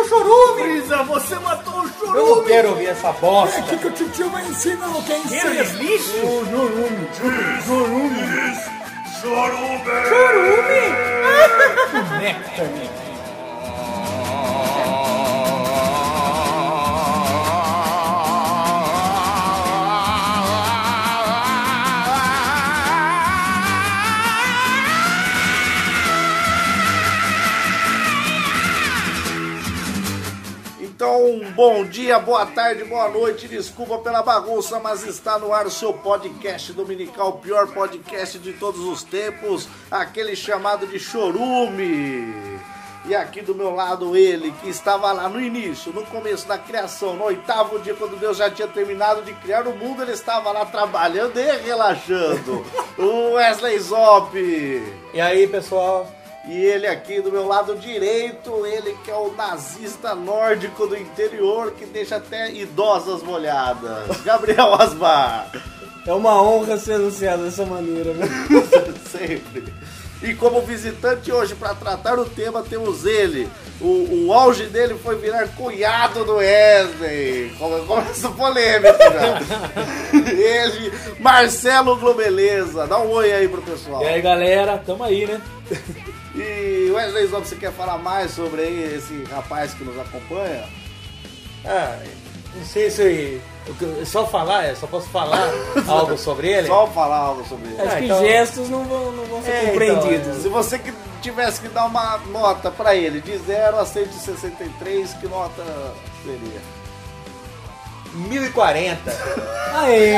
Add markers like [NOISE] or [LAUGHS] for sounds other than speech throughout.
escutar o chorume! Brisa, você matou o Eu não chorume! quero ouvir essa bosta! que o tio vai ensinar o que é Aqueles lixo! Então, bom dia, boa tarde, boa noite. Desculpa pela bagunça, mas está no ar o seu podcast dominical, o pior podcast de todos os tempos, aquele chamado de Chorume. E aqui do meu lado ele, que estava lá no início, no começo da criação, no oitavo dia, quando Deus já tinha terminado de criar o mundo, ele estava lá trabalhando e relaxando. [LAUGHS] o Wesley Zop. E aí, pessoal? E ele aqui do meu lado direito, ele que é o nazista nórdico do interior que deixa até idosas molhadas. [LAUGHS] Gabriel Asmar. É uma honra ser anunciado dessa maneira, né? [LAUGHS] Sempre. E como visitante hoje para tratar o tema temos ele. O, o auge dele foi virar cunhado do Wesley. Come- Começa polêmico já. [LAUGHS] ele, Marcelo Globeleza. Dá um oi aí pro pessoal. E aí, galera, tamo aí, né? E Wesley Zop, você quer falar mais sobre aí esse rapaz que nos acompanha? Ah, não sei se eu, só falar, é, só posso falar [LAUGHS] algo sobre ele. Só falar algo sobre ele. Acho Ah, que então- gestos não vão, não vão ser É, compreendidos. Se você que tivesse que dar uma nota pra ele, de 0 a 163, que nota seria? 1040. Aê!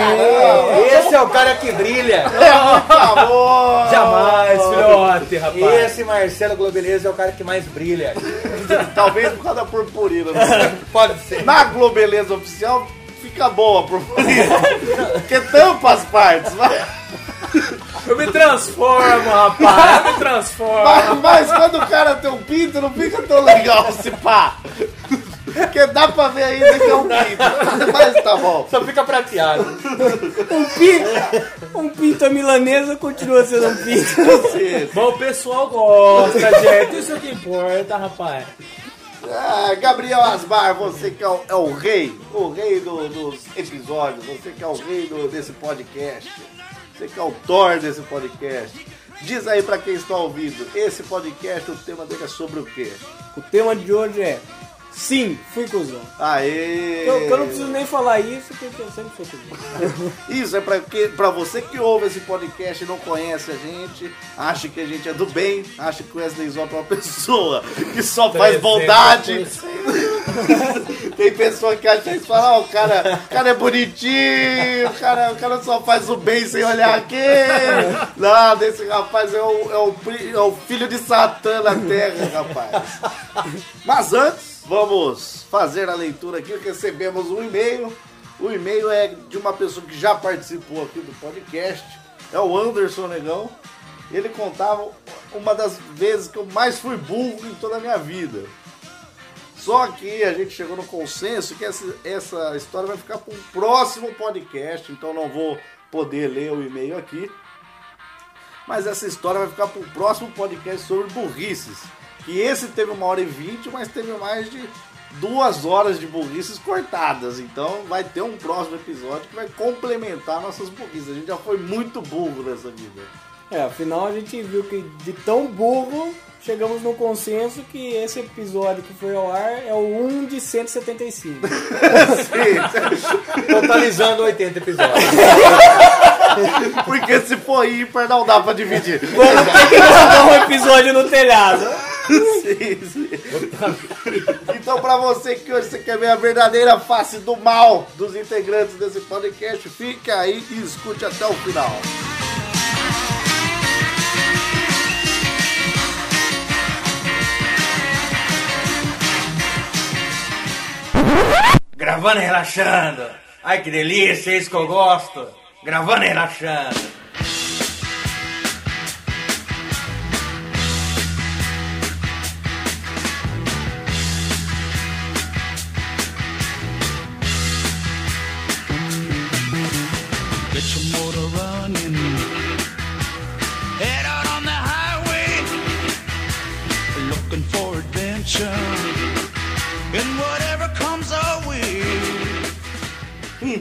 Esse é o cara que brilha. Por favor! Jamais, filhote, rapaz. Esse Marcelo Globeleza é o cara que mais brilha. [LAUGHS] Talvez por causa da purpurina. [LAUGHS] Pode ser. Na Globeleza Oficial, fica boa a purpurina. Porque tampa as partes. Mas, Eu me transformo, rapaz. Eu me transformo. mas- mas quando o cara tem um pinto, não fica tão legal se pá. Porque dá pra ver ainda que é um pinto. Mas tá bom. Só fica prateado. Um pinto, um pinto milanesa continua sendo um pinto. Bom, o pessoal gosta, gente. Isso é o que importa, rapaz. Ah, Gabriel Asmar, você que é o, é o rei, o rei do- dos episódios, você que é o rei do- desse podcast, você que é o Thor desse podcast. Diz aí pra quem está ouvindo, esse podcast, o tema dele é sobre o quê? O tema de hoje é Sim, fui cuzão. Aê! Eu, eu não preciso nem falar isso, porque eu sempre fui cuzão. [LAUGHS] Isso é pra, que, pra você que ouve esse podcast e não conhece a gente, acha que a gente é do bem, acha que o Wesley Zop é uma pessoa que só faz bondade. [LAUGHS] Tem pessoa que acha isso e fala, ó, o cara, o cara é bonitinho, o cara, o cara só faz o bem sem olhar aqui. Nada, esse rapaz é o, é o, é o filho de Satã na terra, rapaz. Mas antes, vamos fazer a leitura aqui. Recebemos um e-mail. O e-mail é de uma pessoa que já participou aqui do podcast. É o Anderson Negão. Ele contava uma das vezes que eu mais fui burro em toda a minha vida. Só que a gente chegou no consenso que essa, essa história vai ficar para um próximo podcast, então não vou poder ler o e-mail aqui. Mas essa história vai ficar para o próximo podcast sobre burrices. Que esse teve uma hora e vinte, mas teve mais de duas horas de burrices cortadas. Então vai ter um próximo episódio que vai complementar nossas burrices. A gente já foi muito burro nessa vida. É, afinal a gente viu que de tão burro chegamos no consenso que esse episódio que foi ao ar é o 1 de 175. [LAUGHS] Totalizando 80 episódios. Porque se for ímpar, não dá pra dividir. Dá um episódio no telhado. Sim. Então, pra você que hoje você quer ver a verdadeira face do mal dos integrantes desse podcast, fique aí e escute até o final. gravando e relaxando. Ai que delícia, é isso que eu gosto. Gravando e relaxando.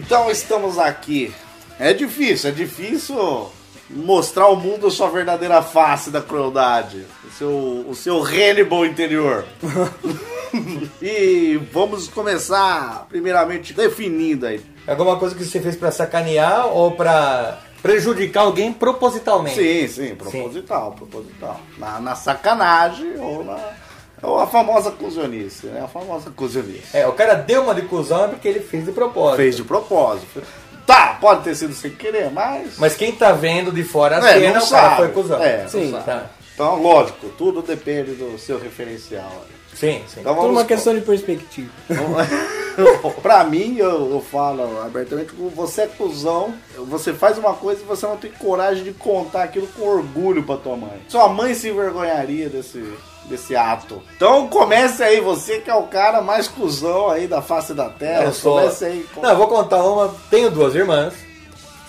Então estamos aqui. É difícil, é difícil mostrar ao mundo a sua verdadeira face da crueldade. O seu, o seu Hannibal interior. [LAUGHS] e vamos começar, primeiramente, definindo aí. Alguma coisa que você fez pra sacanear ou pra prejudicar alguém propositalmente? Sim, sim, proposital, proposital. Na, na sacanagem ou na. Ou a famosa cusionice, né? A famosa cusionice. É, o cara deu uma de cuzão é porque ele fez de propósito. Fez de propósito. Tá, pode ter sido sem querer, mas. Mas quem tá vendo de fora a É, cena, não o cara sabe. foi cuzão. É, Sim. Tá. Então, lógico, tudo depende do seu referencial. Sim, sim. Então Tudo uma questão de perspectiva. [LAUGHS] pra mim, eu, eu falo abertamente, você é cuzão, você faz uma coisa e você não tem coragem de contar aquilo com orgulho pra tua mãe. Sua mãe se envergonharia desse, desse ato. Então comece aí, você que é o cara mais cuzão aí da face da terra. Eu sou... Comece aí. com- Não, eu vou contar uma. Tenho duas irmãs,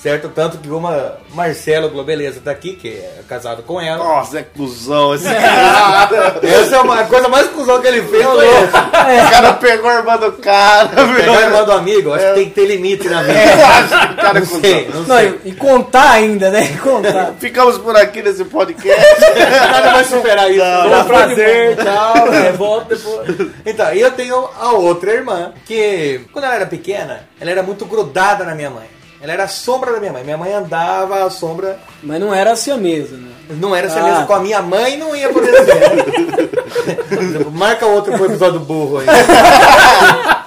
certo? Tanto que uma, Marcelo Globeleza tá aqui, que é casado com ela. Nossa, é cuzão esse cara. Essa é uma a coisa mais cuzão que ele fez. Foi o cara pegou a irmã do cara, pegar a irmã do amigo. Acho que tem que ter limite na vida. Eu acho que o cara é Não cuzão. sei, não Não, sei. e, e contar ainda, né? [LAUGHS] Contar. Ficamos por aqui nesse podcast. [LAUGHS] Nada vai superar isso. Não, não. um prazer, tchau. É, volta depois. Então, e eu tenho a outra irmã, que quando ela era pequena, ela era muito grudada na minha mãe. Ela era a sombra da minha mãe. Minha mãe andava à sombra. Mas não era assim a mesa, né? Não era essa Ah. mesa com a minha mãe, não ia poder ser. [LAUGHS] Marca outro pro episódio burro aí. [LAUGHS]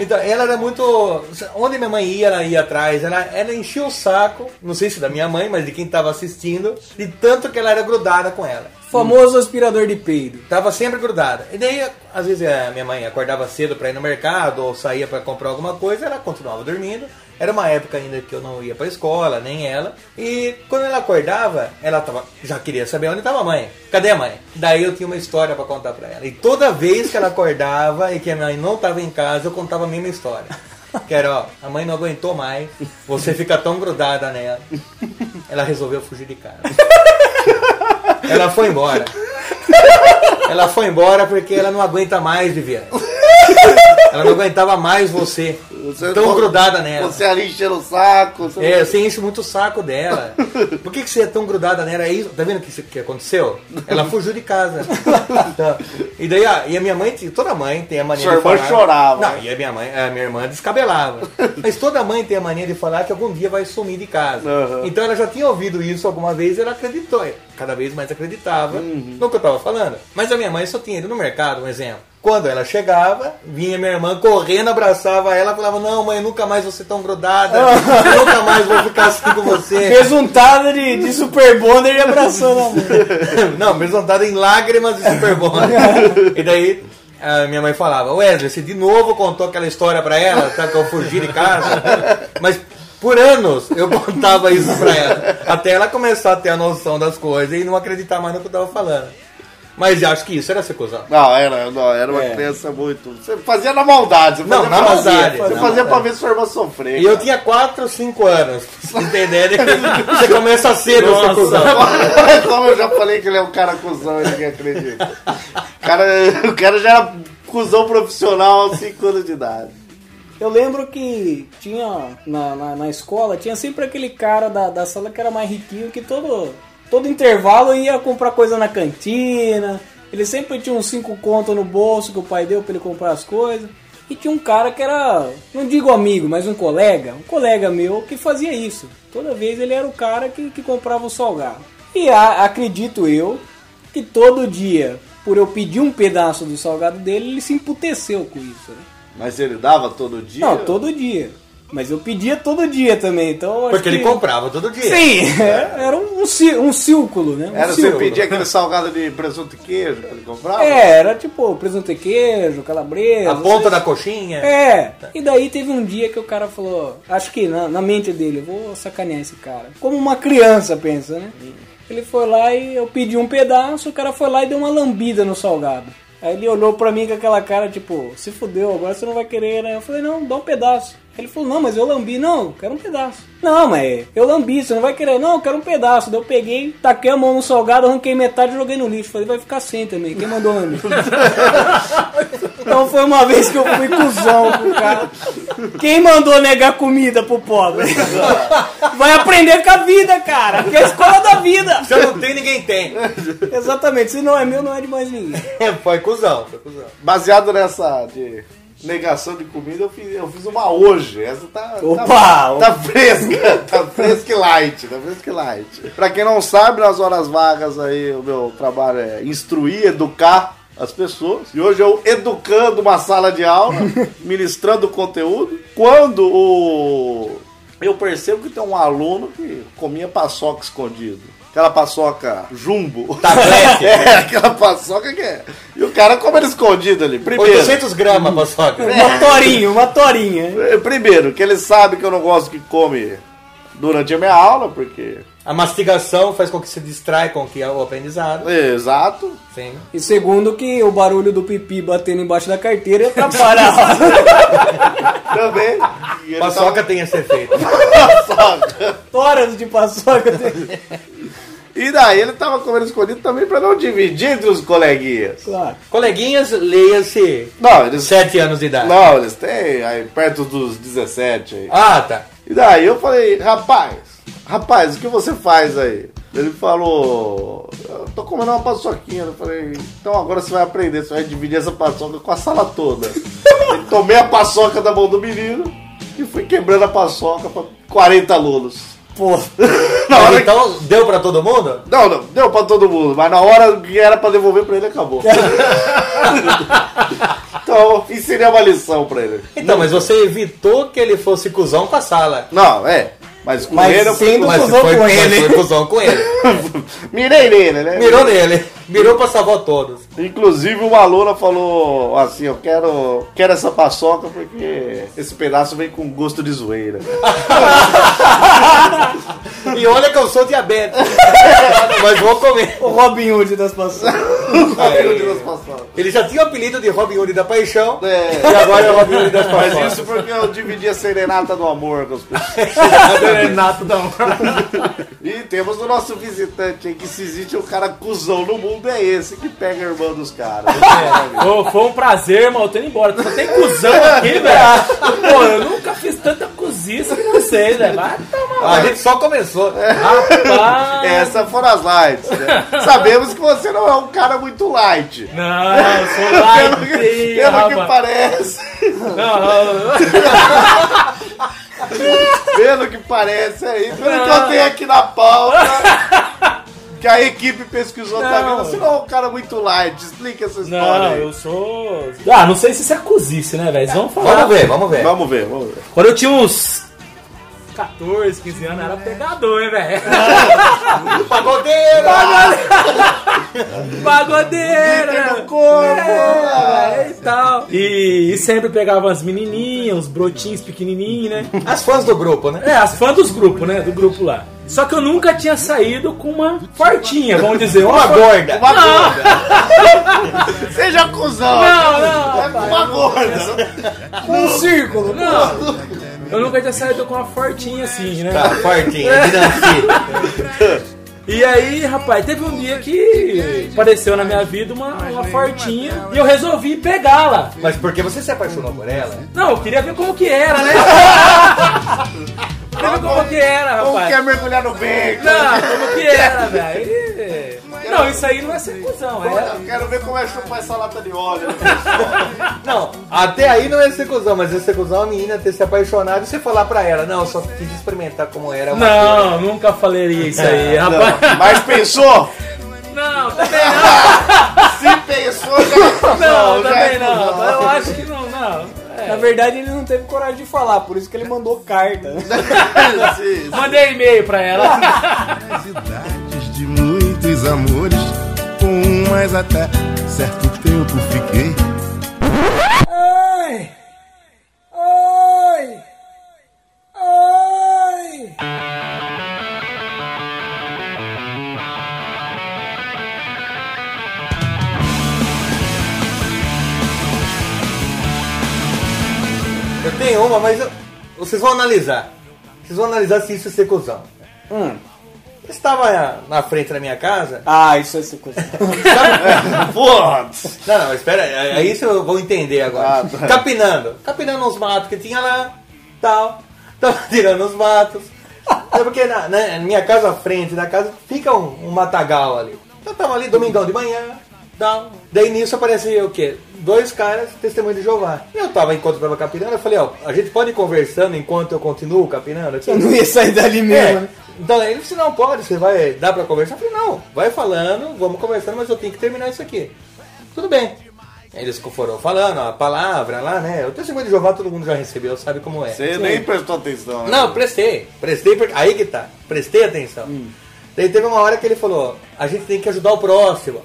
Então, ela era muito. Onde minha mãe ia, ela ia atrás. Ela, ela enchia o saco, não sei se da minha mãe, mas de quem tava assistindo, de tanto que ela era grudada com ela. Famoso aspirador de peido. Tava sempre grudada. E daí, às vezes, a minha mãe acordava cedo pra ir no mercado ou saía pra comprar alguma coisa, ela continuava dormindo. Era uma época ainda que eu não ia pra escola, nem ela. E quando ela acordava, ela tava, já queria saber onde tava a mãe. Cadê a mãe? Daí eu tinha uma história pra contar pra ela. E toda vez que ela acordava e que a mãe não tava em casa, eu contava a mesma história. Que era, ó, a mãe não aguentou mais, você fica tão grudada nela. Ela resolveu fugir de casa. Ela foi embora. [LAUGHS] Ela foi embora porque ela não aguenta mais, Viviane. Ela não aguentava mais você. Você- tão grudada nela. Você ali enchendo o saco. Você É, você enche muito o saco dela. Por que, que você é tão grudada nela? É isso? Tá vendo o que, que aconteceu? Ela fugiu de casa. Tá. E daí, a, e a minha mãe, toda mãe tem a mania Sua de irmã falar. chorava. Não, e a minha mãe, a minha irmã descabelava. Mas toda mãe tem a mania de falar que algum dia vai sumir de casa. Aham. Então ela já tinha ouvido isso alguma vez e ela acreditou. Cada vez mais acreditava no que eu tava falando. Mas a minha mãe só tinha ido no mercado, um exemplo. Quando ela chegava, vinha minha irmã correndo, abraçava ela, falava: Não, mãe, nunca mais vou ser tão grudada, [LAUGHS] nunca mais vou ficar assim com você. Resultado de, de Super Bonder e abraçando a mãe. [LAUGHS] Não, presentada em lágrimas de Super Bowl. e daí a minha mãe falava: Wesley, você de novo contou aquela história pra ela, tá, que eu fugi de casa. Mas por anos eu contava isso pra ela, até ela começar a ter a noção das coisas e não acreditar mais no que eu tava falando. Mas eu acho que isso era ser cuzão. Não, era, não, era uma É. criança muito. Você fazia na maldade. Você Não, fazia na pra- maldade. Você Na fazia pra maldade. ver sua irmã sofrer. E eu cara. tinha 4, 5 anos. Pra vocês entenderem, [LAUGHS] você começa cedo a ser cuzão. Como eu já falei que ele é um cara cuzão, ninguém acredita. O cara, o cara já era cuzão profissional aos 5 anos de idade. Eu lembro que tinha na, na, na escola, tinha sempre aquele cara da, da sala que era mais riquinho, que todo, todo intervalo ia comprar coisa na cantina. Ele sempre tinha uns 5 contos no bolso que o pai deu pra ele comprar as coisas. E tinha um cara que era, não digo amigo, mas um colega, um colega meu que fazia isso. Toda vez ele era o cara que, que comprava o salgado. E a- acredito eu que todo dia, por eu pedir um pedaço do salgado dele, ele se emputeceu com isso. Né? Mas ele dava todo dia? Não, todo dia. Mas eu pedia todo dia também, então eu acho Porque ele que- comprava todo dia. Sim, é, era um, um círculo, né? Um Era você círculo. pedir aquele salgado de presunto e queijo que ele comprava? É, era tipo presunto e queijo, calabresa. A ponta da coxinha. É, e daí teve um dia que o cara falou, acho que na, na mente dele, eu vou sacanear esse cara. Como uma criança pensa, né? Ele foi lá e eu pedi um pedaço, o cara foi lá e deu uma lambida no salgado. Aí ele olhou pra mim com aquela cara, tipo, se fudeu, agora você não vai querer, né? Eu falei, não, dá um pedaço. Ele falou, não, mas eu lambi. Não, eu quero um pedaço. Não, mas eu lambi, você não vai querer. Não, eu quero um pedaço. Daí eu peguei, taquei a mão no salgado, arranquei metade e joguei no lixo. Falei, vai ficar sem também. Quem mandou lamber? [LAUGHS] então foi uma vez que eu fui cuzão com o cara. Quem mandou negar comida pro pobre? [LAUGHS] Vai aprender com a vida, cara. Que é a escola da vida. Se eu não tenho, ninguém tem. Exatamente. Se não é meu, não é de mais ninguém. [LAUGHS] foi cuzão, foi cuzão. Baseado nessa de negação de comida, eu fiz, eu fiz uma hoje. Essa tá, Opa! tá, tá fresca, [LAUGHS] tá fresca e light, tá fresca e light. Pra quem não sabe, nas horas vagas aí, o meu trabalho é instruir, educar as pessoas. E hoje eu educando uma sala de aula, [LAUGHS] ministrando conteúdo. Quando o eu percebo que tem um aluno que comia paçoca escondido. Aquela paçoca jumbo. Tablete. [LAUGHS] É, aquela paçoca que é. E o cara come ele escondido ali. Primeiro, 800 gramas, paçoca. Uma torinha, uma torinha. eh, primeiro, que ele sabe que eu não gosto que come durante a minha aula, porque. A mastigação faz com que se distrai com que é o aprendizado. Exato. Sim. E segundo que o barulho do pipi batendo embaixo da carteira ia atrapalhar. [LAUGHS] Também. E Paçoca tava- tem esse efeito. [LAUGHS] paçoca. Horas de paçoca. E daí ele tava comendo escondido também pra não dividir entre os coleguinhas. Claro. Coleguinhas, leia-se Não, eles. 7 anos de idade. Não, eles têm aí perto dos 17 aí. Ah, tá. E daí eu falei, rapaz, rapaz, o que você faz aí? Ele falou, eu tô comendo uma paçoquinha. Eu falei, então agora você vai aprender, você vai dividir essa paçoca com a sala toda. Eu [LAUGHS] tomei a paçoca da mão do menino e fui quebrando a paçoca pra 40 alunos. Pô, [LAUGHS] Na hora que- Então, deu pra todo mundo? Não, não, deu pra todo mundo, mas na hora que era pra devolver pra ele, acabou. [LAUGHS] então, ensinei uma lição pra ele. Então, mas você evitou que ele fosse cuzão com a sala. Não, é, mas com Mas ele eu fui Mas cuzão com mas ele. foi cuzão com ele. [LAUGHS] Mirei nele, né? Mirou nele. Mirou pra salvar todos. Inclusive uma aluna falou assim, eu quero, quero essa paçoca porque esse pedaço vem com gosto de zoeira. [LAUGHS] E olha que eu sou diabético. [LAUGHS] mas vou comer. o Robin Hood das paçocas. [LAUGHS] Ele já tinha o apelido de Robin Hood da Paixão. É. E agora é o Robin Hood das Mas Paixões. isso porque eu dividi a serenata do amor com as pessoas. Renato da E temos o nosso visitante aí, que se existe um cara cuzão no mundo, é esse que pega a irmã dos caras. [LAUGHS] Ô, foi um prazer, irmão. Eu tô indo embora. Só tem cuzão aqui, [LAUGHS] velho. Pô, eu nunca fiz tanta cozice com vocês, velho. Vai tomar. A gente só começou. Rapaz. Essas foram as lights, né? [LAUGHS] Sabemos que você não é um cara muito light. Não, eu sou Pelo light, que, pelo que rapaz. parece. Não, não, Pelo que parece aí, pelo que eu tenho aqui na pauta, que a equipe pesquisou, tá Não. vendo? Você não é um cara muito light, explica essa história não, aí. eu sou. Ah, não sei se isso é cozice, né, velho? Vamos falar. Vamos ver, vamos ver. Vamos ver, vamos ver. Quando eu tinha uns 14, 15 anos, era pegador, hein, velho? [LAUGHS] Pagodeiro! [LAUGHS] Pagodeira! Fica no corpo! É, e tal. E, e sempre pegava as menininhas, uns brotinhos pequenininhos, né? As fãs do grupo, né? É, as fãs dos grupos, né? Do grupo lá. Só que eu nunca tinha saído com uma fortinha, vamos dizer. Uma, Uma gorda. Uma gorda. [LAUGHS] Seja cuzão. Não, não, É uma gorda. Um círculo. Não. Eu nunca tinha saído com uma fortinha assim, né? Tá, fortinha, [LAUGHS] dinastia. E aí, rapaz, teve um dia que apareceu na minha vida uma, uma fortinha e eu resolvi pegá-la. Mas por que você se apaixonou por ela? Não, eu queria ver como que era, né? [LAUGHS] queria ver como que era, Como rapaz. quer mergulhar no bacon? Não, como que era, velho? Não, isso aí não é ser cuzão, é. Eu quero ver como é chupar essa lata de óleo. [LAUGHS] Não, até aí não é ser cuzão, mas é ser cuzão a menina ter se apaixonado e você falar pra ela, não, eu só quis experimentar como era uma Não, nunca falaria isso aí, rapaz. [LAUGHS] Mas pensou? Não, também não. [LAUGHS] Se pensou, já é cuzão. Não, já é também não. cuzão. Eu acho que não, não. É, Na verdade, ele não teve coragem de falar, por isso que ele mandou carta. Sim, Mandei e-mail pra ela. Curiosidades de muitos amores, com um mais até certo tempo fiquei. Ai! Ai! Ai! Eu tenho uma, mas eu- vocês vão analisar. Vocês vão analisar se isso é ser cuzão. Hum. Estava na frente da minha casa. Ah, isso é essa [LAUGHS] coisa. Porra! Não, não, espera, aí isso eu vou entender agora. Ah, tá. Capinando. Capinando uns matos que tinha lá, tal. Tava tirando os matos. É porque na, na minha casa à frente da casa fica um, um matagal ali. Eu tava ali domingão de manhã, tal. Daí nisso aparecia o quê? Dois caras, testemunho de Jeová. Eu tava, enquanto eu tava capinando, eu falei, ó, a gente pode ir conversando enquanto eu continuo capinando? Eu não ia sair dali mesmo. É. Então ele disse, não, pode, você vai, dá pra conversar? Eu falei, não, vai falando, vamos conversando, mas eu tenho que terminar isso aqui. Tudo bem. Eles foram falando a palavra lá, né? O testemunho de Jeová todo mundo já recebeu, sabe como é. Você nem prestou atenção. né? Não, prestei. Prestei, porque- aí que tá. Prestei atenção. Daí teve uma hora que ele falou, a gente tem que ajudar o próximo.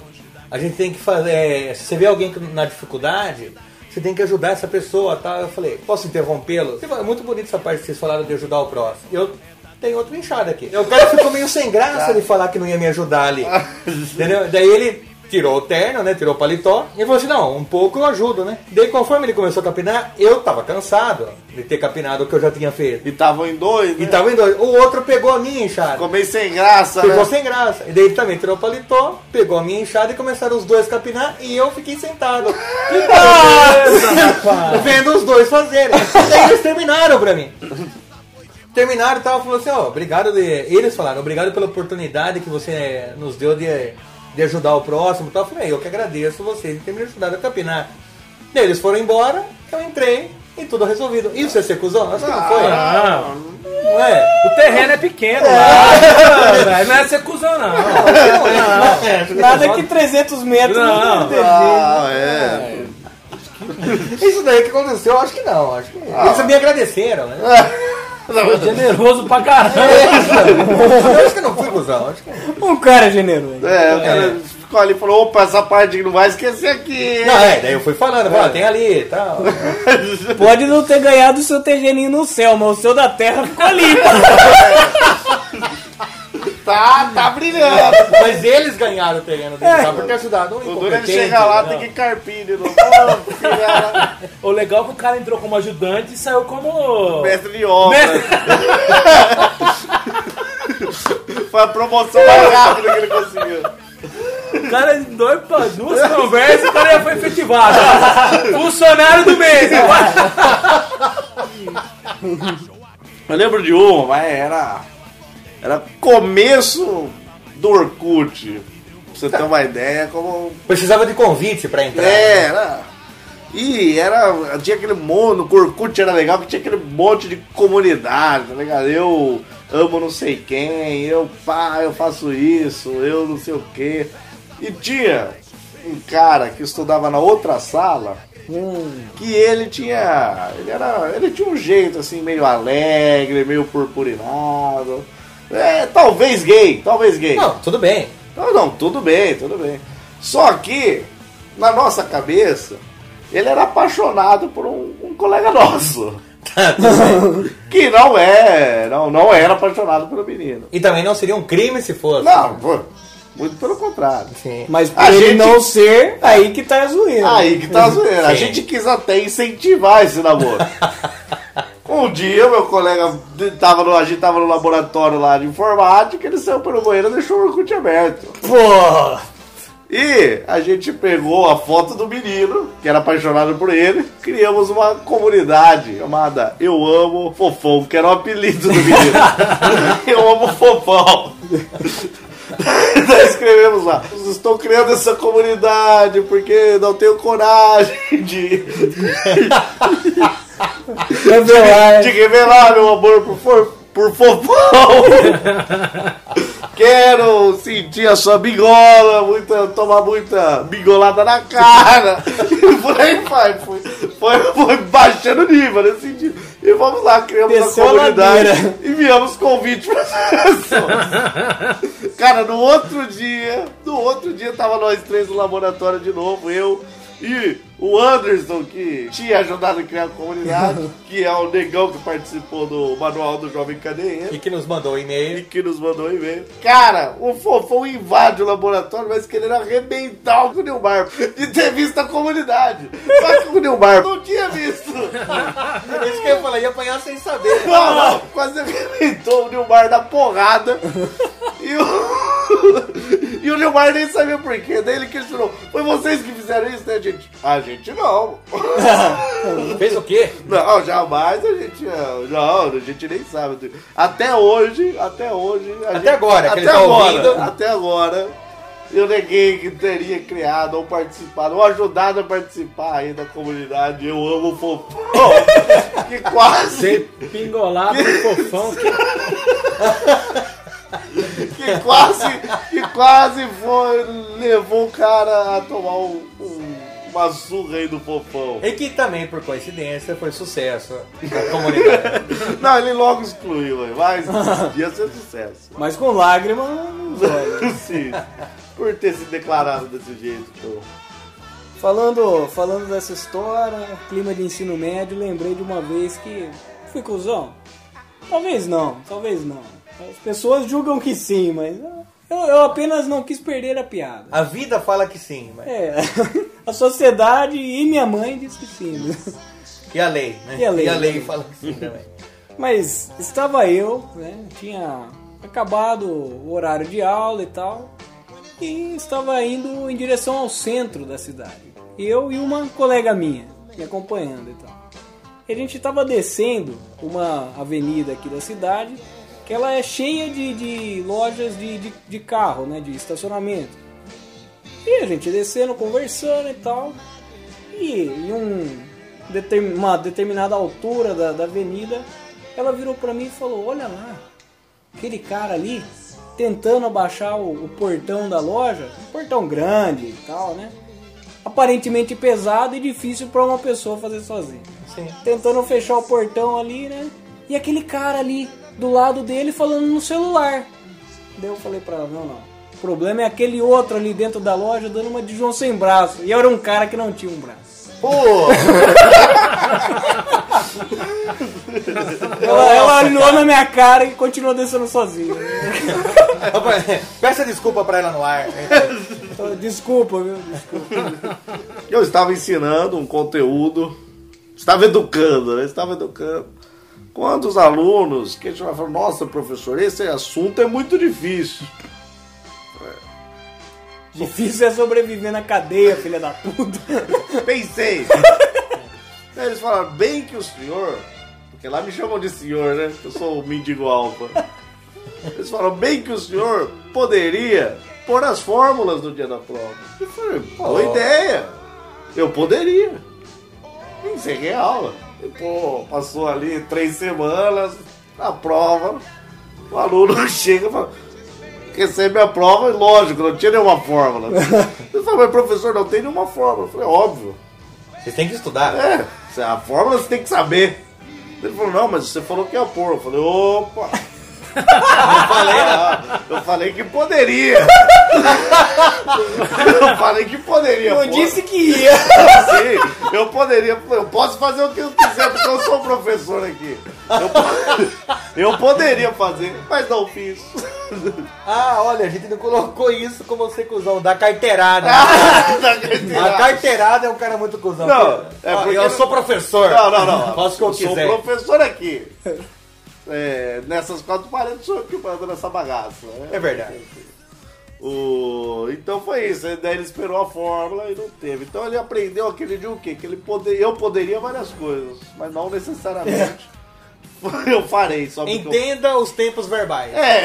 A gente tem que fazer. Se você vê alguém na dificuldade, você tem que ajudar essa pessoa, tá? Eu falei, posso interrompê-lo? É muito bonito essa parte que vocês falaram de ajudar o próximo. Eu tenho outro inchado aqui. O cara ficou meio sem graça de falar que não ia me ajudar ali. Entendeu? Daí ele tirou o terno, né? Tirou o paletó e falou assim: não, um pouco eu ajudo, né? Daí conforme ele começou a capinar, eu tava cansado de ter capinado o que eu já tinha feito. E estavam em dois, né? E tava em dois. O outro pegou a minha enxada. Ficou meio sem graça, Ficou né? sem graça. E daí ele também tirou o paletó, pegou a minha enxada e começaram os dois a capinar e eu fiquei sentado. [LAUGHS] Vendo os dois fazerem. Daí eles terminaram pra mim. Terminaram e tal, falou assim, ó, obrigado de. Eles falaram, obrigado pela oportunidade que você nos deu de, de ajudar o próximo e tal. Eu falei, eu que agradeço vocês de ter me ajudado a capinar. Daí eles foram embora, eu entrei e tudo resolvido. Isso é ser cuzão? Acho que não foi. Não. Não é? O terreno é pequeno. lá. [LAUGHS] Não é ser cuzão, não. Não é. Nada que 300 metros Não. tem jeito. Ah, é. Isso daí que aconteceu, eu acho que não. Acho que... Eles me agradeceram, né? [LAUGHS] Generoso pra caramba. Eu acho que não fui cuzão, acho que não. Um cara generoso. É, o cara ficou ali e falou, opa, essa parte que não vai esquecer aqui. hein?" Não, é, daí eu fui falando, ó, tem ali e tal. [LAUGHS] Pode não ter ganhado o seu terreninho no céu, mas o seu da terra ficou ali. [LAUGHS] Tá, tá brilhando. Mas eles ganharam o terreno deles, só por ter ajudado um O duro é ele chegar lá, não. tem que carpir de novo. O legal é que o cara entrou como ajudante e saiu como. Mestre de obra. Mestre- [LAUGHS] Foi a promoção mais rápida que ele conseguiu. O cara dois pra duas conversas, o cara já foi efetivado. Funcionário do mês. Eu lembro de uma, mas era. Era começo do Orkut. Pra você ter uma ideia, como. Precisava de convite pra entrar. É, era. E era. Tinha aquele monte. No Orkut era legal que tinha aquele monte de comunidade, tá ligado? Eu amo não sei quem, eu pá, eu faço isso, eu não sei o quê. E tinha um cara que estudava na outra sala que ele tinha. Ele era. Ele tinha um jeito assim, meio alegre, meio purpurinado. É, talvez gay, talvez gay. Não, tudo bem. Não, não, tudo bem, tudo bem. Só que, na nossa cabeça, ele era apaixonado por um, um colega nosso. [LAUGHS] Tá. [LAUGHS] Que não é, não, não era apaixonado pelo menino. E também não seria um crime se fosse. Não, pô, muito pelo contrário. Sim. Mas por A ele gente- não ser, aí que tá a zoeira. Aí que tá a [LAUGHS] zoeira. A gente quis até incentivar esse namoro. Um dia, meu colega tava no, a gente tava no laboratório lá de informática, ele saiu pelo banheiro e deixou o Orkut aberto. Pô! E a gente pegou a foto do menino, que era apaixonado por ele, criamos uma comunidade chamada Eu Amo Fofão, que era o apelido do menino. [LAUGHS] Eu amo Fofão. [LAUGHS] Daí escrevemos lá, estou criando essa comunidade porque não tenho coragem de, Revelar. de revelar meu amor por, for- por Fofão. [LAUGHS] Quero sentir a sua bigola, muita, tomar muita bigolada na cara. E [LAUGHS] por aí vai. Foi, Foi, foi baixando o nível nesse sentido. E vamos lá, criamos Desceu a comunidade. ladeira. Enviamos convite para pessoas. Cara, no outro dia, no outro dia tava nós três no laboratório de novo, eu e o Anderson, que tinha ajudado a criar a comunidade, [LAUGHS] que é o negão que participou do manual do Jovem Cadeiro E que nos mandou um e e-mail. que nos mandou um e-mail. Cara, o Fofão invade o laboratório, mas querendo arrebentar o Nilmar de ter visto a comunidade. Só que o Nilmar não tinha visto. Por [LAUGHS] isso que eu falei, ia apanhar sem saber. Não, não, quase arrebentou o Nilmar da porrada. E o, e o Nilmar nem sabia por quê. Daí ele questionou: Foi vocês que fizeram isso, né, gente? A gente não. [LAUGHS] Fez o quê? Não, jamais a gente. Não, a gente nem sabe. Até hoje, até hoje. Até gente- agora, que até tá agora, ouvindo. Até agora. Eu neguei que teria criado ou participado ou ajudado a participar aí da comunidade. Eu amo o fofão. [LAUGHS] que quase, Você pingolado no fofão. Que... [LAUGHS] que quase, que quase foi, levou o cara a tomar um- um- uma surra aí do fofão. E que também, por coincidência, foi sucesso na comunidade. Não, ele logo excluiu, mas ia ser sucesso. Mas com lágrimas [LAUGHS] nos olhos. Sim, por ter se declarado desse jeito. Então. Falando, falando dessa história, clima de ensino médio, lembrei de uma vez que fui cuzão. Talvez não, talvez não. As pessoas julgam que sim, mas eu, eu apenas não quis perder a piada. A vida fala que sim, mas... É, [LAUGHS] a sociedade e minha mãe diz que sim. né? E a lei, né? E a lei? fala que sim também. Mas estava eu, né? Tinha acabado o horário de aula e tal. E estava indo em direção ao centro da cidade. Eu e uma colega minha me acompanhando e tal. E a gente estava descendo uma avenida aqui da cidade que ela é cheia de, de lojas de, de, de carro, né? De estacionamento. E a gente descendo, conversando e tal. E em um, uma determinada altura da, da avenida, ela virou pra mim e falou: Olha lá, aquele cara ali tentando abaixar o, o portão da loja, um portão grande e tal, né? Aparentemente pesado e difícil pra uma pessoa fazer sozinha. Sim. Tentando fechar o portão ali, né? E aquele cara ali do lado dele falando no celular. Daí eu falei pra ela: Não, não. O problema é aquele outro ali dentro da loja dando uma de João sem braço. E eu era um cara que não tinha um braço. Pô, [LAUGHS] Ela, ela olhou na minha cara e continuou descendo sozinha. [LAUGHS] peça desculpa pra ela no ar. Então, Desculpa, viu? Desculpa. Eu estava ensinando um conteúdo, estava educando, né? Estava educando. Quando os alunos questionavam, nossa, professor, esse assunto é muito difícil. Difícil é sobreviver na cadeia, filha da puta. [LAUGHS] Pensei. [LAUGHS] Eles falaram, bem que o senhor, porque lá me chamam de senhor, né? Eu sou o mendigo alfa. Eles falaram, bem que o senhor poderia pôr as fórmulas no dia da prova. Eu falei, boa ideia. Eu poderia. Encerrei a aula. E, pô, passou ali três semanas, a prova, o aluno [LAUGHS] chega e fala, recebe a prova, e lógico, não tinha nenhuma fórmula. [LAUGHS] Ele falou, mas professor, não tem nenhuma fórmula. Eu falei, óbvio. Vocês têm que estudar. É, a fórmula você tem que saber. Ele falou, não, mas você falou que ia pôr. Eu falei, opa! Eu falei, ah, eu falei que poderia. Eu falei que poderia. Eu pôr. disse que ia. Sim, eu poderia. Eu posso fazer o que eu quiser, porque eu sou professor aqui. Eu, eu poderia fazer, mas não fiz. Ah, olha, a gente não colocou isso como você cuzão, da carteirada. Não, A carteirada é um cara muito cuzão. Não, é porque- eu sou professor. Não, não, não. Faço o que eu eu sou quiser. professor aqui. É, nessas quatro paredes sou eu que mando nessa bagaça. né? É verdade. O... Então foi isso. Aí Daí ele esperou a fórmula e não teve. Então ele aprendeu aquele dia o quê? Que ele poder... eu poderia várias coisas, mas não necessariamente [LAUGHS] eu farei. Só porque eu- Entenda os tempos verbais. É.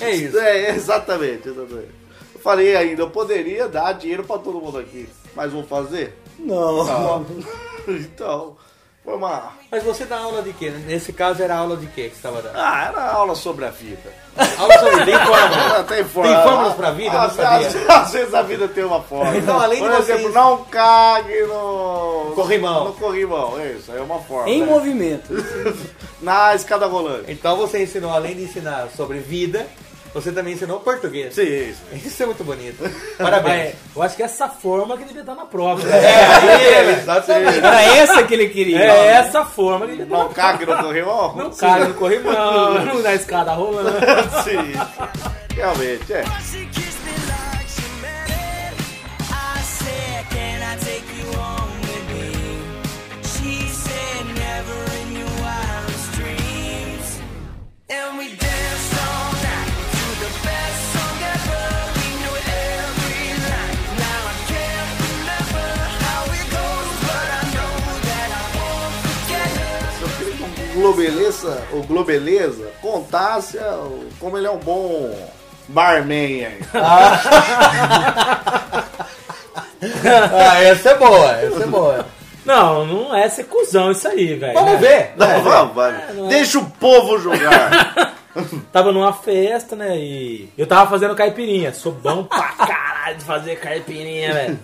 [LAUGHS] É isso. É, exatamente, exatamente. Eu falei ainda, eu poderia dar dinheiro pra todo mundo aqui, mas vou fazer? Não. Não. [LAUGHS] então, Foi uma. Mas você dá aula de quê? Nesse caso era aula de quê que você estava dando? Ah, era aula sobre a vida. Aula sobre [LAUGHS] tem fórmula. Tem Tem fórmulas pra vida? Não Às, sabia. às- às vezes a vida tem uma fórmula. Então, além de Por vocês- exemplo, não cague no. Corrimão. No corrimão, isso, aí é uma fórmula. Em movimento. [LAUGHS] Na escada rolante. Então você ensinou, além de ensinar sobre vida, você também ensinou português. Sim, isso. Isso é muito bonito. [LAUGHS] Parabéns. Mas eu acho que é essa forma que devia estar na prova. [LAUGHS] É, né? aí, exatamente. Era essa que ele queria. É essa forma que devia estar Não cague no corrimão? Não caga no corrimão, [LAUGHS] não na escada rolando. Sim. Realmente, é. She kissed me Globeleza, o Globeleza contasse ah, como ele é um bom barman aí. [LAUGHS] Ah, essa é boa, essa é boa. Não, não é ser cuzão isso aí, velho. Vamos né? ver. Não, vamos, vai. Deixa o povo julgar. [LAUGHS] Tava numa festa, né? E eu tava fazendo caipirinha. Sou bom pra [LAUGHS] caralho de fazer caipirinha, velho.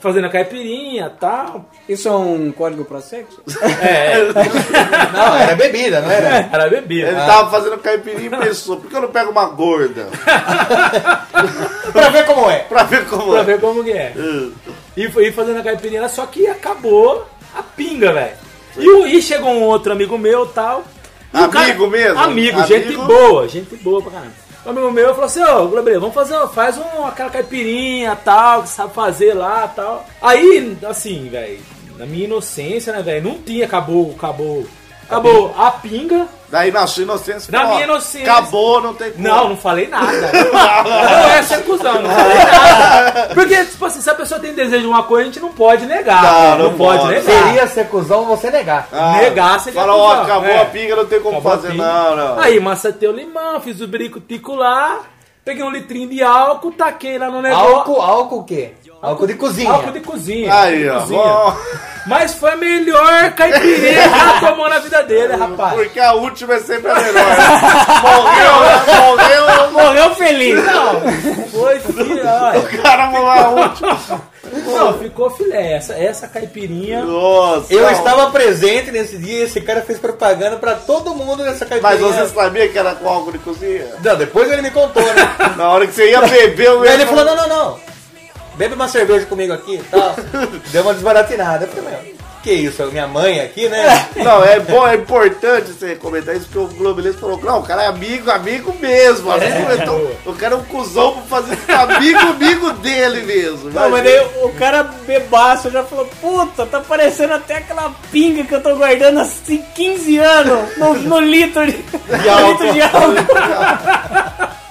Fazendo caipirinha e tal. Isso é um código pra sexo? É, [LAUGHS] Não, era bebida, não era? [LAUGHS] era bebida. Ele tava fazendo caipirinha e pensou, por que eu não pego uma gorda? pra ver como é. Pra ver como Pra é. ver como que é. E fui fazendo a caipirinha, só que acabou a pinga, velho. E, o- e chegou um outro amigo meu e tal. O Amigo mesmo? Amigo, Amigo? gente boa, gente boa pra caramba. Um amigo meu falou assim, ô, Globeleza, vamos fazer, faz um, aquela caipirinha tal, que sabe fazer lá tal. Aí, assim, velho, na minha inocência, né, velho, não tinha, acabou, acabou. Acabou a pinga. Daí na sua inocência, Na minha inocência. Acabou, não tem como. Não, não falei nada. [LAUGHS] não é ser cuzão, não falei nada. Porque, tipo assim, se a pessoa tem desejo de uma coisa, a gente não pode negar. Não, né? não pode, pode. negar. Seria ser cuzão você negar. Ah, Negar seria Fala, ó, acabou é. a pinga, não tem como Acabou a fazer. Não, não. Aí, macetei o limão, fiz o brico-tico lá, peguei um litrinho de álcool, taquei lá no negócio. Álcool, álcool o quê? Álcool de cozinha. Álcool de cozinha. Aí, de ó. cozinha. Mas foi a melhor caipirinha que ela tomou na vida dele, rapaz. Porque a última é sempre a melhor. morreu, [LAUGHS] morreu. Morreu feliz. Não, foi filé. O cara morreu a última. Não, ficou filé. Essa, essa caipirinha. Nossa. Eu estava presente nesse dia e esse cara fez propaganda pra todo mundo nessa Mas caipirinha. você sabia que era com álcool de cozinha? Não, depois ele me contou, né? [LAUGHS] Na hora que você ia beber, eu Aí ele falou, não, não, não. Bebe uma cerveja comigo aqui e tal. [LAUGHS] Deu uma desbaratinada. Eu falei, meu, que isso? Minha mãe aqui, né? Não, é bom, é importante você comentar isso, porque o Globolense falou, não, o cara é amigo, amigo mesmo. Amigo, então, o cara é um cuzão pra fazer amigo, amigo dele mesmo. Não, mas daí o cara bebaço já falou, puta, tá parecendo até aquela pinga que eu tô guardando há assim, 15 anos no, no litro de, no litro de álcool. [LAUGHS]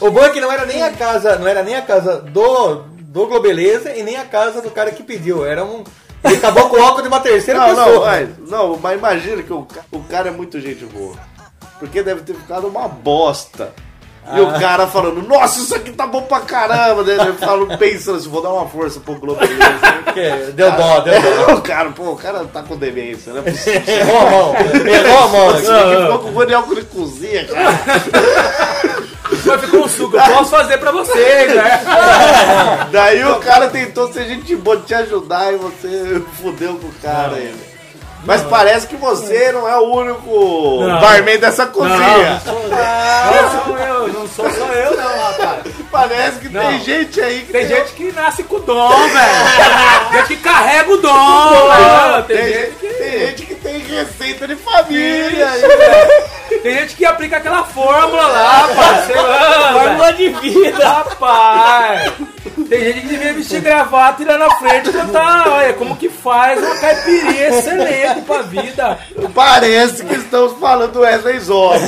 O bom é que não era nem a casa, não era nem a casa do, do Globeleza e nem a casa do cara que pediu. Era um. Ele acabou com o álcool de uma terceira Não, pessoa. não, mas, não, mas imagina que o, o cara é muito gente boa. Porque deve ter ficado uma bosta. E Ah. o cara falando, nossa, isso aqui tá bom pra caramba. Daí Ele fala, pensando assim, vou dar uma força pro Globolense. [LAUGHS] Que Deu dó, deu [LAUGHS] dó. o cara, pô, o cara tá com demência, né? [LAUGHS] Errou a mão. Errou a mão. aqui. ficou com o de álcool de cozinha, cara. Mas ficou um suco, eu posso fazer pra vocês, né? [LAUGHS] Daí o cara tentou ser gente boa de te ajudar e você fudeu com o cara ainda. Mas parece que você não é o único Não. barman dessa cozinha. Não sou eu, não sou só eu, não, rapaz. Parece que Não. tem gente aí que Tem gente que nasce com o dom, velho. Tem gente que carrega o dom, velho. Tem, Tem gente, que. tem gente que tem receita de família. Tem gente que aplica aquela fórmula lá, parceiro. Fórmula de vida. Rapaz! Tem gente que devia vestir gravata e ir lá na frente e contar, olha, como que faz uma caipirinha excelente pra vida. Parece que estamos falando do Wesley Zop.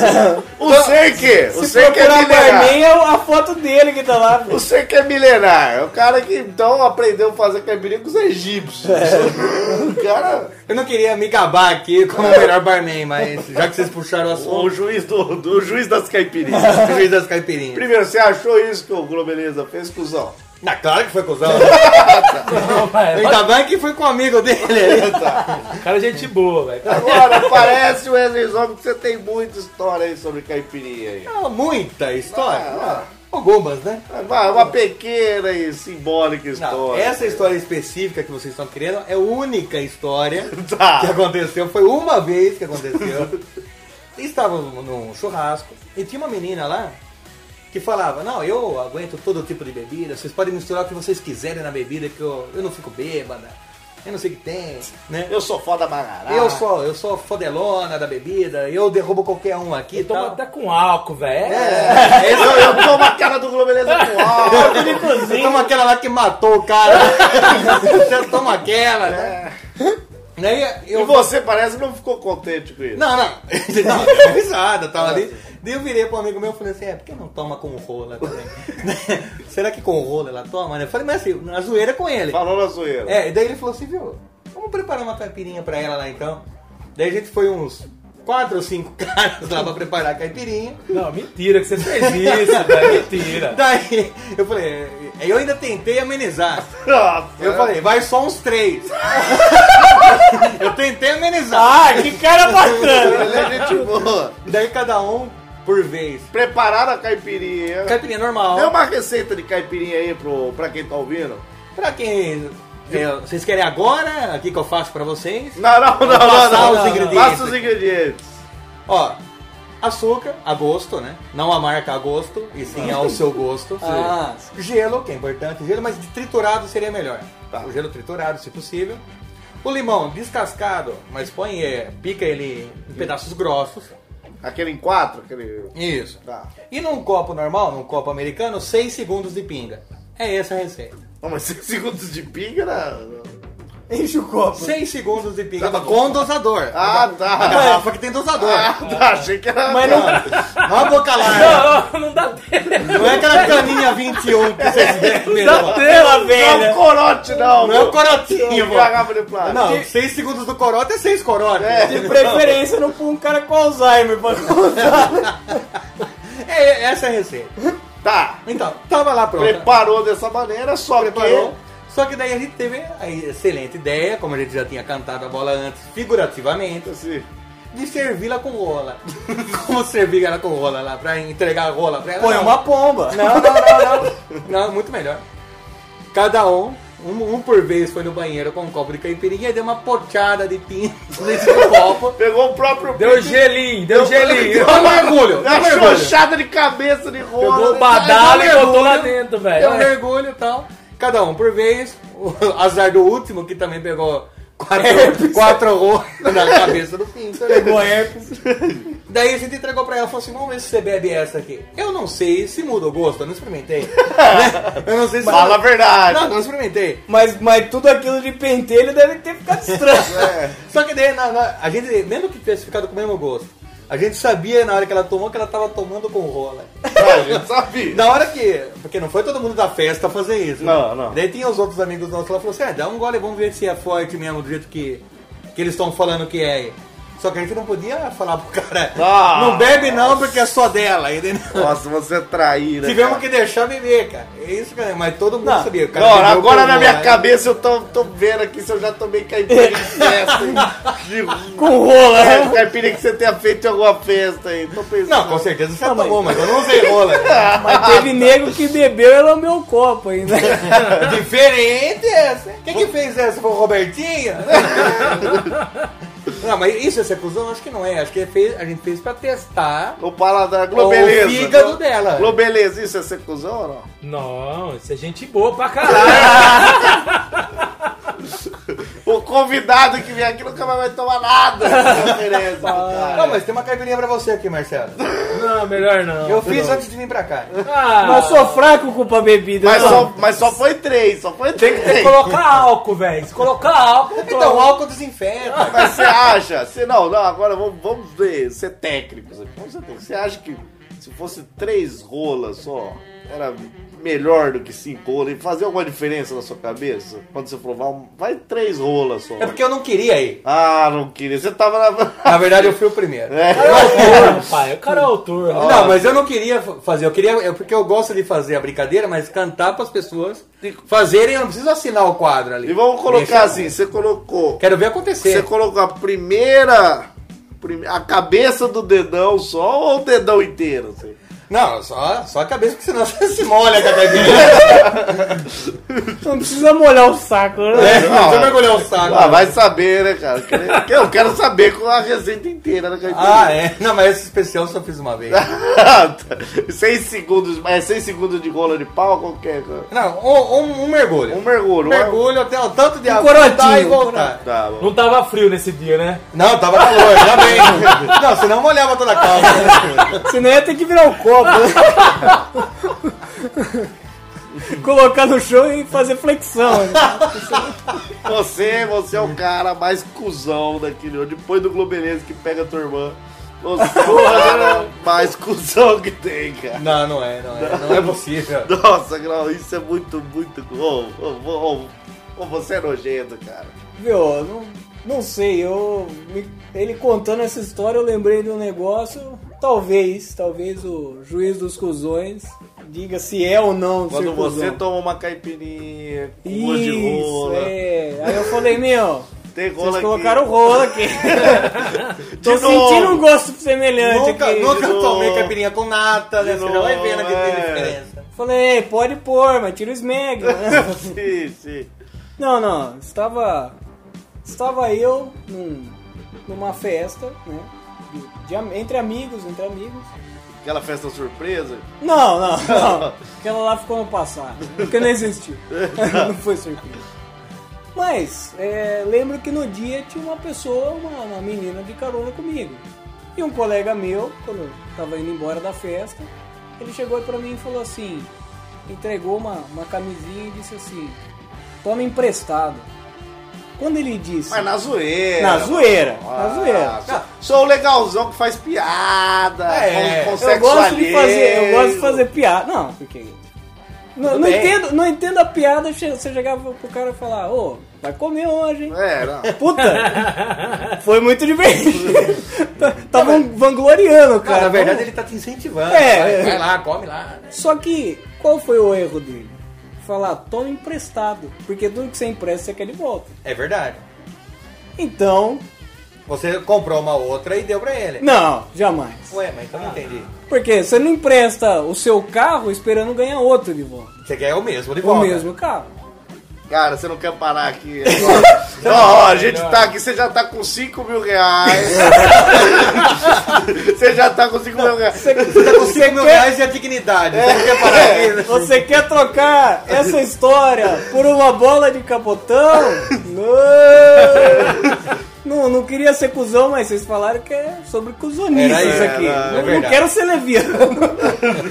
O ser que? O Se ser que é milenar. barman, é a foto dele que tá lá. O ser que é milenar. É o cara que então aprendeu a fazer caipirinha com os egípcios. O cara. Eu não queria me gabar aqui como o melhor barman, mas já que vocês puxaram o O juiz, do, do juiz das caipirinhas. [LAUGHS] o juiz das caipirinhas. Primeiro, você achou isso que o Globeleza fez, cuzão? Na claro que foi cuzão. [LAUGHS] Não. Ainda bem que foi com um amigo dele ali. [LAUGHS] Cara, gente boa, velho. Agora, parece, Wesley Zog, que você tem muita história aí sobre caipirinha aí. Não, muita história. Ah, Algumas, né? Uma, uma pequena e simbólica Não, história. essa história específica que vocês estão querendo é a única história Tá. que aconteceu. Foi uma vez que aconteceu. Estávamos num churrasco e tinha uma menina lá que falava, não, eu aguento todo tipo de bebida, vocês podem misturar o que vocês quiserem na bebida, que eu, eu não fico bêbada, eu não sei o que tem, né? Eu sou foda bagará. Eu sou, eu sou fodelona da bebida, eu derrubo qualquer um aqui Eu tomo tal. até com álcool, velho. É, Eu, eu tomo a cara do Globeleza com álcool. Você toma aquela lá que matou o cara. Você toma aquela, né? Daí eu E você parece que não ficou contente com isso. Não, não. [LAUGHS] Não, deu risada, tava ali. Daí eu virei pro amigo meu e falei assim, é, por que não toma com rola também? [LAUGHS] Será que com rola ela toma? né? Eu falei, mas assim, na zoeira com ele. Falou na zoeira. É, e daí ele falou assim, viu, vamos preparar uma caipirinha pra ela lá então. Daí a gente foi uns quatro ou cinco [LAUGHS] caras lá pra preparar a caipirinha. Não, mentira que você fez isso, velho. Mentira. Daí eu falei, eu ainda tentei amenizar. Nossa. [LAUGHS] Eu falei, vai só uns três. [LAUGHS] eu tentei amenizar. Ah, que cara bacana! [LAUGHS] Ele é gente boa. Daí cada um por vez. Prepararam a caipirinha. Caipirinha normal. Dê uma receita de caipirinha aí pro, pra quem tá ouvindo. Pra quem. é, vocês querem agora? Aqui que eu faço pra vocês? Não, não, não, não. passar não, os não. ingredientes Passa os ingredientes. Ó, açúcar, a gosto, né? Não a marca a gosto, e sim ao seu gosto. [LAUGHS] Ah, Gelo, que é importante, gelo, mas de triturado seria melhor. Tá. O gelo triturado, se possível. O limão descascado, mas põe, é, pica ele em pedaços grossos. Aquele em quatro, aquele. Isso. Tá. E num copo normal, num copo americano, 6 segundos de pinga. É essa a receita. Não, mas 5 [LAUGHS] segundos de pinga era. Enche o copo. 6 segundos de pinga com dosador. Ah, A tá. garrafa que tem dosador. Ah, tá. Achei que era. Mas não, Não a boca larga. Não, não dá tempo. Não é aquela caninha 21 que vocês bebem. [LAUGHS] Dá não. tempo, Não é velho. um corote, não. Não é o corotinho, pô. Garrafa de plástico. Não, 6 segundos do corote é 6 corote. É. de preferência não põe um cara com Alzheimer pra contar. [LAUGHS] É, essa é a receita. Tá. Então, tava lá pronto. Preparou dessa maneira, só Preparou. Só que daí a gente teve a excelente ideia, como a gente já tinha cantado a bola antes, figurativamente, de servi-la com rola. [LAUGHS] Como servir ela com rola lá, pra entregar a rola pra ela? Põe Não. uma pomba. Não, não, não, não. Não, muito melhor. Cada um, um, um por vez foi no banheiro com um copo de caipirinha e deu uma pochada de tinta [LAUGHS] nesse copo. pegou o próprio. Deu gelinho, deu gelinho. Deu um mergulho, deu Uma um xoxada de cabeça de rola. Pegou o badalo e Deu botou lá dentro, Deu um velho. mergulho e tal. Cada um por vez. O [LAUGHS] azar do último, que também pegou quatro, [LAUGHS] quatro rolos na [LAUGHS] cabeça do pinto. né? Pegou herpes. Daí a gente entregou pra ela e falou assim: vamos ver se você bebe essa aqui. Eu não sei se muda o gosto, eu não experimentei. Né? Eu não sei se. Fala a verdade. Não, não experimentei. Mas, mas tudo aquilo de pentelho deve ter ficado estranho. É. Só que daí na- na- a gente, mesmo que tivesse ficado com o mesmo gosto, a gente sabia na hora que ela tomou que ela tava tomando com rola. Ah, a gente [LAUGHS] sabia. Na hora que. Porque não foi todo mundo da festa fazer isso. Não, né? não. Daí tinha os outros amigos nossos lá falou assim: ah, dá um gole, vamos ver se é forte mesmo, do jeito que, que eles estão falando que é. Só que a gente não podia falar pro cara, Ah. não bebe não porque é só dela. Entendeu? Nossa, você é traíra. Tivemos cara. que deixar beber, cara. É isso, cara. Mas todo mundo Não. sabia. cara Não, agora na minha né? cabeça eu tô, tô vendo aqui se eu já tomei caipirinha em festa. [LAUGHS] De Com rola. É, caipirinha que você tenha feito em alguma festa aí. Tô pensando. Não, com certeza você Não, mas- tomou, mas eu não usei rola. [LAUGHS] Mas teve nego que bebeu e lambeu o copo ainda. [LAUGHS] Diferente essa. Quem que fez essa? Foi o Robertinho? não, mas isso é ser cuzão? Acho que não é. Acho que fez, a gente fez pra testar O paladar, Globeleza. o fígado dela. Globeleza, isso é ser cuzão ou não? Não, isso é gente boa pra caralho. [LAUGHS] O convidado que vem aqui nunca mais vai tomar nada. Cara. Não, mas tem uma caipirinha pra você aqui, Marcelo. Não, melhor não. Eu fiz antes de vir pra cá. Ah, Mas eu sou fraco com a bebida. Mas não. só, mas só foi três, só foi tem que três. colocar álcool, velho. Se colocar álcool, Então, o álcool desinfeta. Mas você acha? Você, não, não, agora vamos, vamos ver, ser técnicos aqui. Vamos ser técnicos. Você acha que se fosse três rolas só, era melhor do que cinco rolas? E fazia alguma diferença na sua cabeça? Quando você provar, um- vai três rolas só. É porque eu não queria ir. Ah, não queria. Você tava na. [LAUGHS] Na verdade, eu fui o primeiro. É. Autor, pai. O cara é autor. Não, mas eu não queria fa- fazer. Eu queria. é porque eu gosto de fazer a brincadeira, mas cantar para as pessoas fazerem. Eu não preciso assinar o quadro ali. E vamos colocar assim: você colocou. Quero ver Você acontecer. colocou a primeira. prime- A cabeça do dedão só ou o dedão inteiro? Assim? Não, só, só a cabeça, porque senão [LAUGHS] você se molha com a cabeça. Não precisa molhar o saco, né? É, não, você vai molhar o saco. Ah, vai saber, né, cara? Eu quero saber com a receita inteira da caipirinha. Ah, é. Não, mas esse especial eu só fiz uma vez. Tá. [LAUGHS] seis segundos, é seis segundos de rola de pau, qualquer coisa. Não, um, um- mergulho. Um mergulho. Um mergulho até o tanto de Um água corotinho, voltar e voltar. Tá. Não tava frio nesse dia, né? Não, tava calor, ainda bem. Não, senão molhava toda a calça. Senão ia ter que virar o copo. [LAUGHS] Colocar no chão e fazer flexão. né? Você, você é o cara mais cuzão daquele. Depois do Globeleza que pega a tua irmã. Você é o cara mais cuzão que tem, cara. Não, não é, não é. Não é possível. Nossa, Grau, isso é muito, muito. Ô, ô, ô, você é nojento, cara. Viu, não, não sei, eu. me- ele contando essa história, eu lembrei de um negócio. Talvez, talvez o juiz dos cuzões diga se é ou não Quando você toma uma caipirinha com gosto de Isso, rola. é. Aí eu falei, meu, Tem rola vocês aqui. colocaram rola aqui. [LAUGHS] Tô sentindo um gosto semelhante Nunca, aqui. nunca tomei caipirinha com nata, né? Você já vai vendo que é. tem diferença. Falei, pode pôr, mas tira o smeg. né? [LAUGHS] Sim, sim. Não, não, estava. Estava eu num- numa festa, né? De- de entre amigos, entre amigos. Aquela festa surpresa. Não, não, [LAUGHS] não. Aquela lá ficou no passado. Porque não existiu. [LAUGHS] não foi surpresa. Mas, é, lembro que no dia tinha uma pessoa, uma, uma menina de carona comigo. E um colega meu, quando eu tava indo embora da festa, ele chegou pra mim e falou assim, entregou uma, uma camisinha e disse assim, toma emprestado. Quando ele disse... Mas na zoeira. Na zoeira, Ah, na zoeira. sou- Sou o legalzão que faz piada. É, com, com Eu gosto de fazer, eu gosto de fazer piada. Não, porque. Não, não entendo, não entendo a piada você chegava pro cara e falar, ô, vai comer hoje, hein? É, não. Puta! [LAUGHS] Foi muito divertido. [LAUGHS] Vangloriando, Não, cara. na verdade ele tá te incentivando. É, vai, é. vai lá, come lá. Só que, qual foi o erro dele? Falar, toma emprestado. Porque tudo que você empresta, você quer de volta. É verdade. Então, Você comprou uma outra e deu pra ele. não, jamais. Ué, mas então não entendi. Porque você não empresta o seu carro esperando ganhar outro de volta. Você quer o mesmo de O volta. mesmo carro. Cara, você não quer parar aqui. [LAUGHS] Ó, a gente tá aqui, você já tá com 5 mil reais. [LAUGHS] você já tá com 5 mil reais. Você tá com 5 mil quer- reais e a dignidade. Você não quer parar aqui. né? Você quer trocar essa história por uma bola de capotão? Não! Não, não queria ser cuzão, mas vocês falaram que é sobre cuzonice Era isso isso, aqui. era, é não, não verdade. quero ser leviano.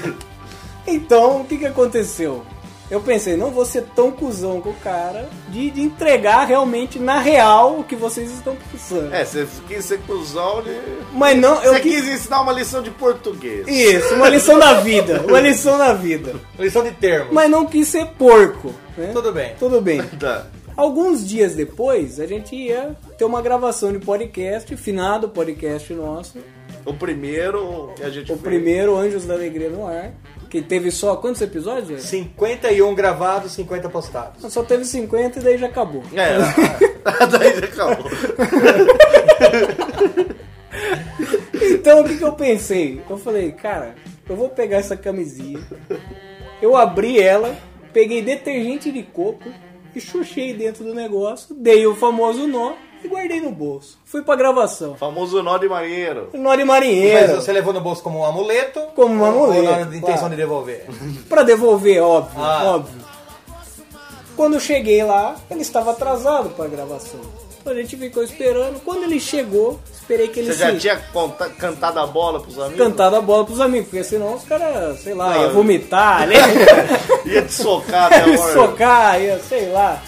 [LAUGHS] então, o que que aconteceu? Eu pensei, não vou ser tão cuzão com o cara de, de entregar realmente na real o que vocês estão pensando. É, você quis ser cuzão de. Mas não, eu Você quis... quis ensinar uma lição de português. Isso, uma lição da vida. Uma lição da vida. [LAUGHS] Lição de termos. Mas não quis ser porco. Né? Tudo bem. Tudo bem. [LAUGHS] Tá. Alguns dias depois, a gente ia ter uma gravação de podcast, finado podcast nosso. O primeiro que a gente O fez. primeiro Anjos da Alegria no Ar. Que teve só quantos episódios? gente? 51 gravados, 50 postados. Só teve 50 e daí já acabou. É, [LAUGHS] [LAUGHS] daí já acabou. Então o que, que eu pensei? Eu falei, cara, eu vou pegar essa camisinha. Eu abri ela, peguei detergente de coco e chuchei dentro do negócio, dei o famoso nó guardei no bolso. Fui pra gravação. Famoso nó de marinheiro. Nó de Mas marinheiro. você levou no bolso como um amuleto? Como um amuleto, Ou na intenção claro. de devolver? [LAUGHS] Pra devolver, óbvio, Ah. óbvio. Quando eu cheguei lá, ele estava atrasado pra gravação. Então a gente ficou esperando. Quando ele chegou, esperei que ele Você já se tinha conta- cantado a bola pros amigos? cantado a bola pros amigos, porque senão os caras, sei lá, Não, ia vomitar, né? [LAUGHS] Ia te socar até [LAUGHS] ia socar, ia, sei lá,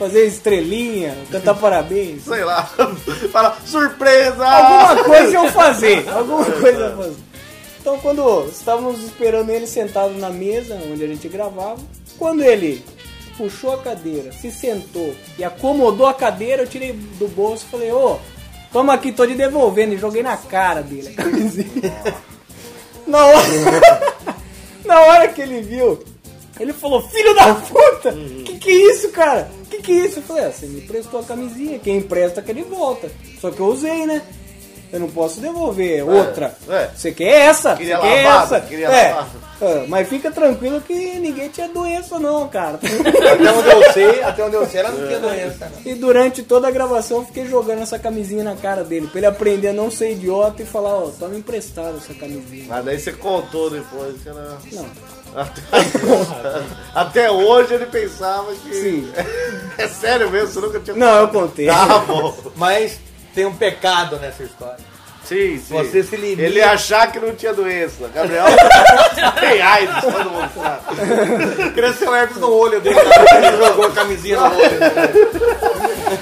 fazer estrelinha, cantar parabéns. Sei lá. [LAUGHS] Fala, surpresa! Alguma coisa eu fazer, [LAUGHS] alguma coisa eu fazer. Então quando estávamos esperando ele sentado na mesa onde a gente gravava, quando ele puxou a cadeira, se sentou e acomodou a cadeira, eu tirei do bolso e falei, ô, toma aqui, tô te devolvendo, e joguei na cara dele a [LAUGHS] na, hora, na hora que ele viu, ele falou, filho da puta, que que é isso, cara? Que que é isso? Eu falei, ah, você me emprestou a camisinha, quem empresta quer de volta. Só que eu usei, né? Eu não posso devolver outra. é. Você quer essa? Queria Você quer lavada, essa? queria é. Ah, mas fica tranquilo que ninguém tinha doença não, cara. Até onde eu sei, até onde eu sei, ela não tinha doença, não. E durante toda a gravação eu fiquei jogando essa camisinha na cara dele, pra ele aprender a não ser idiota e falar, ó, toma emprestado essa camisinha. Mas daí você contou depois que era. Não. Até, [LAUGHS] até hoje ele pensava que. Sim. [LAUGHS] É sério mesmo, você nunca tinha Não, eu contei. Tá bom. Mas tem um pecado nessa história. Sim, sim. Você se limita. Ele achar que não tinha doença. Gabriel [LAUGHS] tem AIDS, todo mundo sabe. Cresceu herpes no olho dele, ele jogou a camisinha no olho.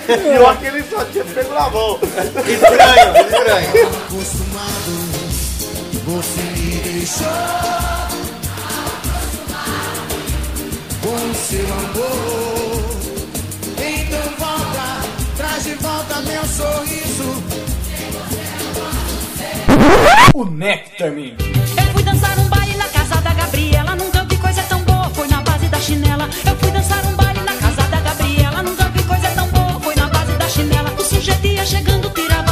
Pior que ele só tinha pego na mão. Estranho, estranho. Acostumado, você me deixou. Com seu amor. Então volta, traz de volta meu sorriso. O Nectar, menino. Eu fui dançar um baile na casa da Gabriela. Nunca vi coisa tão boa, foi na base da chinela. Eu fui dançar um baile na casa da Gabriela. Nunca vi coisa tão boa, foi na base da chinela. O sujeito ia chegando, tirava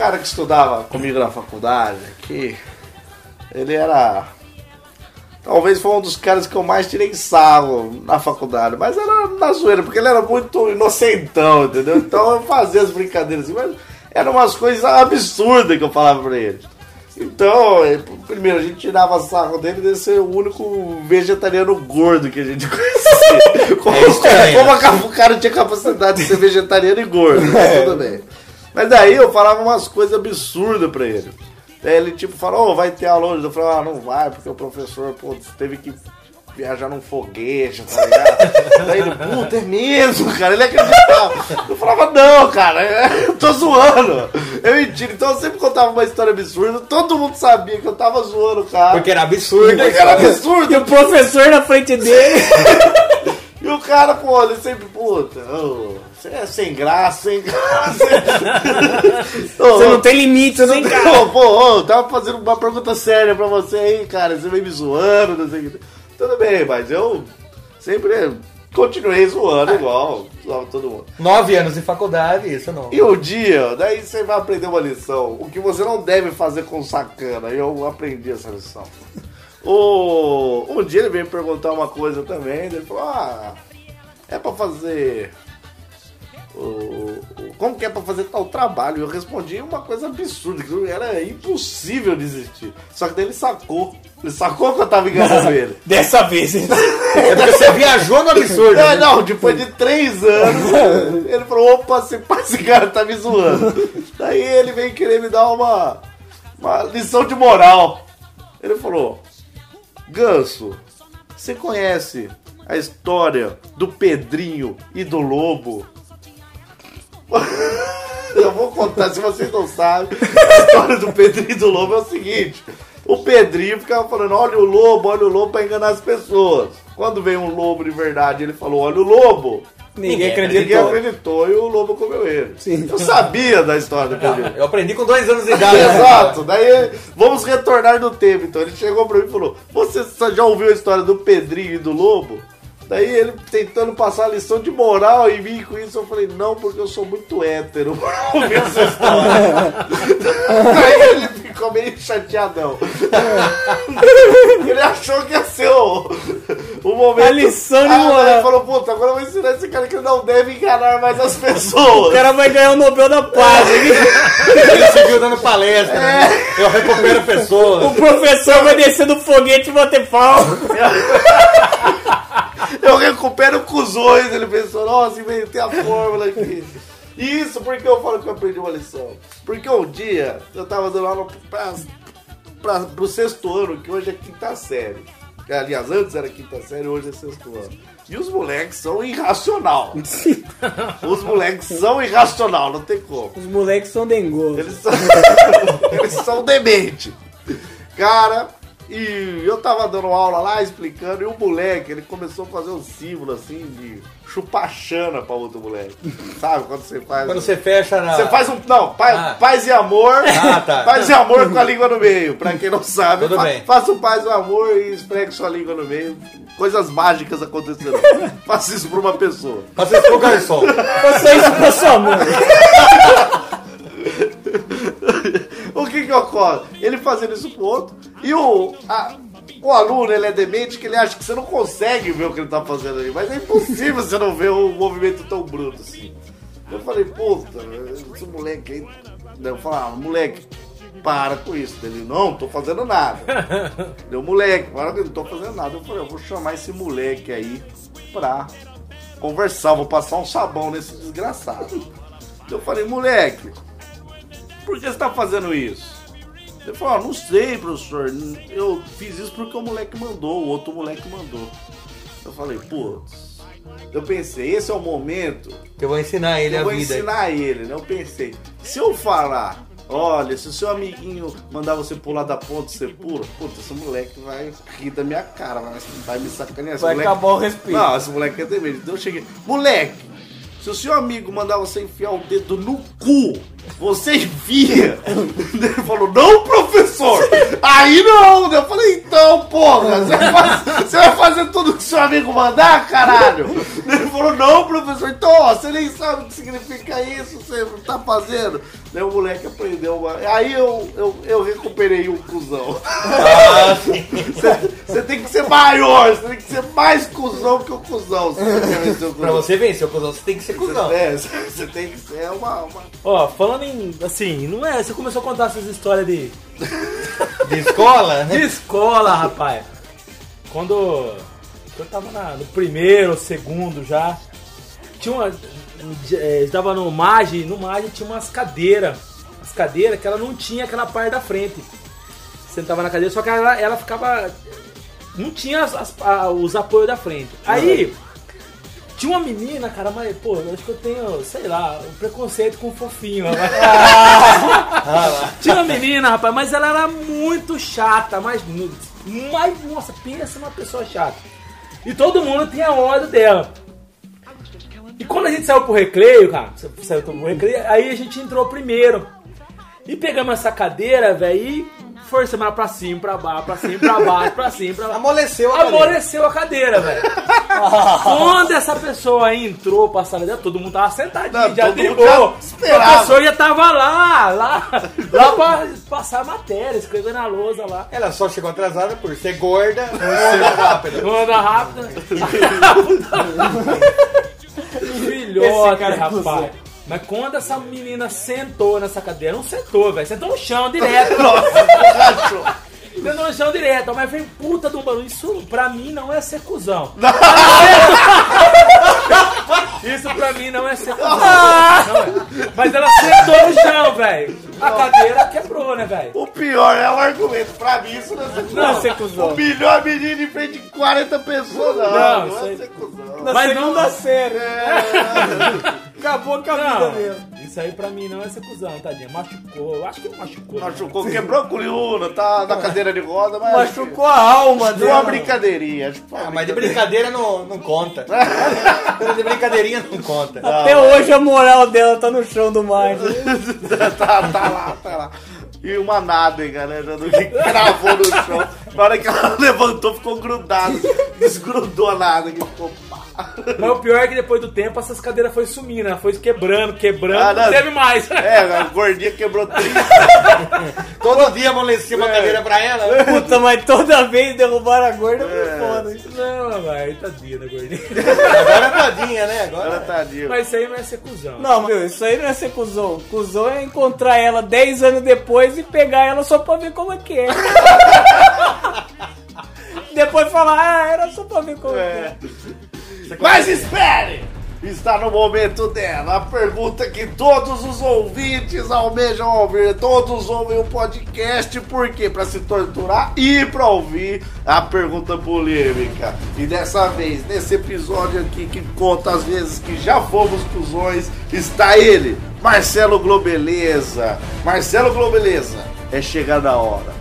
cara que estudava comigo na faculdade, que ele era. Talvez foi um dos caras que eu mais tirei sarro na faculdade, mas era na zoeira, porque ele era muito inocentão, entendeu? Então eu fazia as brincadeiras assim, mas eram umas coisas absurdas que eu falava pra ele. Então, primeiro, a gente tirava sarro dele de ser o único vegetariano gordo que a gente [LAUGHS] conhecia. Como, É como a ca- o cara tinha capacidade de ser vegetariano e gordo, mas tudo bem. Mas daí eu falava umas coisas absurdas pra ele. Daí ele tipo falou, ô, vai ter aula hoje. Eu falei, ah, não vai, porque o professor, pô, teve que viajar num foguete, tá ligado? [LAUGHS] Daí ele, puta, é mesmo, cara, ele acreditava. Eu falava, não, cara, eu tô zoando. É mentira. Então eu sempre contava uma história absurda, todo mundo sabia que eu tava zoando cara. Porque era absurdo. Porque era absurdo. [LAUGHS] E o professor na frente dele. [LAUGHS] E o cara, pô, ele sempre, puta, ô, você é sem graça, sem [LAUGHS] graça. Você não tem limite, cara. Ô, pô, ô, eu tava fazendo uma pergunta séria pra você aí, cara. Você veio me zoando, não sei o que. Tudo bem, mas eu sempre continuei zoando igual, zoava todo mundo. Nove anos de faculdade, isso não. E um dia, daí você vai aprender uma lição. O que você não deve fazer com sacana. E eu aprendi essa lição. O, um dia ele veio me perguntar uma coisa também. Ele falou: Ah, é pra fazer. Como que é pra fazer tal trabalho? Eu respondi uma coisa absurda, que era impossível desistir. Só que daí ele sacou. Ele sacou que eu tava enganando [LAUGHS] ele. Dessa vez. [LAUGHS] É porque você viajou no absurdo. É, né? não, depois de três anos, [LAUGHS] ele falou, opa, esse, esse cara tá me zoando. Daí ele veio querer me dar uma, uma lição de moral. Ele falou, Ganso, você conhece a história do Pedrinho e do Lobo? [LAUGHS] Eu vou contar, se vocês não sabem, a história do Pedrinho e do Lobo é o seguinte. O Pedrinho ficava falando, olha o lobo, olha o lobo pra enganar as pessoas. Quando veio um lobo de verdade, ele falou, olha o lobo. Ninguém Ninguém acreditou. acreditou e o lobo comeu ele. Sim. Eu sabia da história do Pedrinho. Eu aprendi com dois anos de idade. né? Exato, daí vamos retornar no tempo. Então ele chegou pra mim e falou: Você já ouviu a história do Pedrinho e do Lobo? Daí ele tentando passar a lição de moral em mim com isso, eu falei, não, porque eu sou muito hétero [LAUGHS] pra ouvir essa história. [LAUGHS] Daí ele ficou meio chateadão. [LAUGHS] ele achou que ia ser o, o momento. A lição de Ah, moral. Ele falou, puta, agora eu vou ensinar esse cara que não deve enganar mais as pessoas. O cara vai ganhar o Nobel da Paz. hein? Ele se viu dando palestra. né? Eu recupero pessoas. O professor vai descer do foguete e bater pau. Eu recupero cuzões. Ele pensou, nossa, inventei a fórmula aqui. Isso porque eu falo que eu aprendi uma lição. Porque um dia eu tava dando aula pra, pra, pro sexto ano, que hoje é quinta série. Aliás, antes era quinta série, hoje é sexto ano. E os moleques são irracional. [LAUGHS] Os moleques são irracional, não tem como. Os moleques são dengosos. Eles são, [LAUGHS] eles são dementes. Cara, e eu tava dando aula lá, explicando, e o moleque, ele começou a fazer um símbolo assim de chupachana pra outro moleque. [LAUGHS] Sabe quando você faz. Quando você fecha na. Você faz um. Não, paz, Ah. paz e amor. Ah, tá. [LAUGHS] Paz e amor com a língua no meio. Pra quem não sabe, Tudo fa- bem. faça um paz e amor e esfregue sua língua no meio. Coisas mágicas acontecerão. [LAUGHS] faça isso pra uma pessoa. Faça isso pro garçom. Você isso pra sua mãe. Que ocorre? Ele fazendo isso pro outro e o, a- o aluno, ele é demente que ele acha que você não consegue ver o que ele tá fazendo ali. Mas é impossível você não ver um movimento tão bruto assim. Eu falei, puta, esse moleque aí... Eu falei, ah, moleque, para com isso. Ele, não, tô fazendo nada. [LAUGHS] Deu, moleque, para com isso, não tô fazendo nada. Eu falei, eu vou chamar esse moleque aí pra conversar, vou passar um sabão nesse desgraçado. Eu falei, moleque, por que você tá fazendo isso? Ele falou, ah, não sei, professor. Eu fiz isso porque o moleque mandou, o outro moleque mandou. Eu falei, putz. Eu pensei, esse é o momento Que eu vou ensinar ele eu a vou vida. ensinar ele, né? Eu pensei, se eu falar, olha, se o seu amiguinho mandar você pular da ponte, você pula, puta, esse moleque vai rir da minha cara, vai, vai me sacanear. Esse Vai moleque... acabar o respiro. Não, esse moleque é demente. Então eu cheguei, moleque, se o seu amigo mandar você enfiar o dedo no cu, você enfia. [LAUGHS] Ele falou, não, professor! Aí não! Eu falei, então, porra, você vai, fazer, você vai fazer tudo que seu amigo mandar, caralho? Ele falou, não, professor, então, ó, você nem sabe o que significa isso, você tá fazendo. Daí o moleque aprendeu. uma- Aí eu, eu, eu recuperei um cuzão. Ah. Você você tem que ser maior, você tem que ser mais cuzão que o cuzão. você quer vencer o Pra cuzão. você vencer o cuzão, você tem que ser cuzão. É, você tem que ser uma. uma... Ó, falando em. Assim, não é. Você começou a contar essas histórias de. De escola, De escola, rapaz. Quando eu tava na- no primeiro, segundo já, tinha uma. eh, Estava no MAGE, no MAGE tinha umas cadeiras. As cadeiras que ela não tinha aquela parte da frente. Sentava na cadeira, só que ela, ela ficava. Não tinha as- as- a- os apoios da frente. Aí. Tinha uma menina, cara, mas, pô, eu acho que eu tenho, sei lá, um preconceito com fofinho. [LAUGHS] Tinha uma menina, rapaz, mas ela era muito chata, mas, mas nossa, pensa numa pessoa chata. E todo mundo tinha ódio dela. E quando a gente saiu pro recreio, cara, saiu pro recreio, aí a gente entrou primeiro. E pegamos essa cadeira, velho, e forçamos ela pra cima, pra baixo, pra cima, pra baixo, pra cima, pra baixo. Amoleceu a cadeira. Amoleceu a cadeira, velho. [LAUGHS] Quando essa pessoa entrou pra sala dela, todo mundo tava sentadinho, Não, já todo de mundo boa. já esperava. A pessoa já tava lá, lá, lá pra passar a matéria, escrever na lousa lá. Ela só chegou atrasada por ser gorda, ser rápida. Não anda rápido. [LAUGHS] Filhote, é rapaz. Mas quando essa menina sentou nessa cadeira, não sentou, velho. Sentou no chão direto. [LAUGHS] [LAUGHS] Sentou no chão direto, mas vem puta de um barulho. Isso pra mim não é ser cuzão. [LAUGHS] Isso pra mim não é ser cuzão. Não é. Mas ela sentou no chão, velho. A cadeira quebrou, né, velho? O pior é o argumento. Pra mim, isso não é ser cuzão. Não é ser cuzão. Humilhou a menina em frente de 40 pessoas. Não, Não, não, isso é ser cuzão. Mas não- série. Acabou com a vida Não, dele. isso aí pra mim não é ser cuzão, tadinha. Machucou, eu acho que machucou. né? Machucou, quebrou a coluna, tá na cadeira de roda, mas. Machucou a alma Deu uma dele. brincadeirinha. Uma Ah, mas de brincadeira. não, não conta. [LAUGHS] de brincadeirinha não conta. Até hoje a moral dela tá no chão do mar. [LAUGHS] tá, tá lá, tá lá. E uma nádega, né? Do que cravou no chão. Na hora que ela [LAUGHS] levantou, ficou grudado. Desgrudou a nádega e ficou. Mas o pior é que depois do tempo essas cadeiras foi sumindo, ela foi quebrando, quebrando, Ah, não. não teve mais. [LAUGHS] É, a gordinha quebrou 30. [LAUGHS] Todo dia amolecia uma cadeira pra ela. Puta, mas toda vez derrubaram a gorda foi foda. Não, velho, tadinha da gordinha. Agora é tadinha, né? Agora. tadinha. Mas isso aí não é ser cuzão. Não, meu, isso aí não é ser cuzão. Cuzão é encontrar ela 10 anos depois e pegar ela só pra ver como é que é. [LAUGHS] depois falar, ah, era só pra ver como é. É. Mas espere! Está no momento dela. A pergunta que todos os ouvintes almejam ouvir. Todos ouvem o podcast. Por quê? Pra se torturar e pra ouvir a pergunta polêmica. E dessa vez, nesse episódio aqui que conta as vezes que já fomos cuzões, está ele, Marcelo Globeleza. Marcelo Globeleza, é chegar na hora.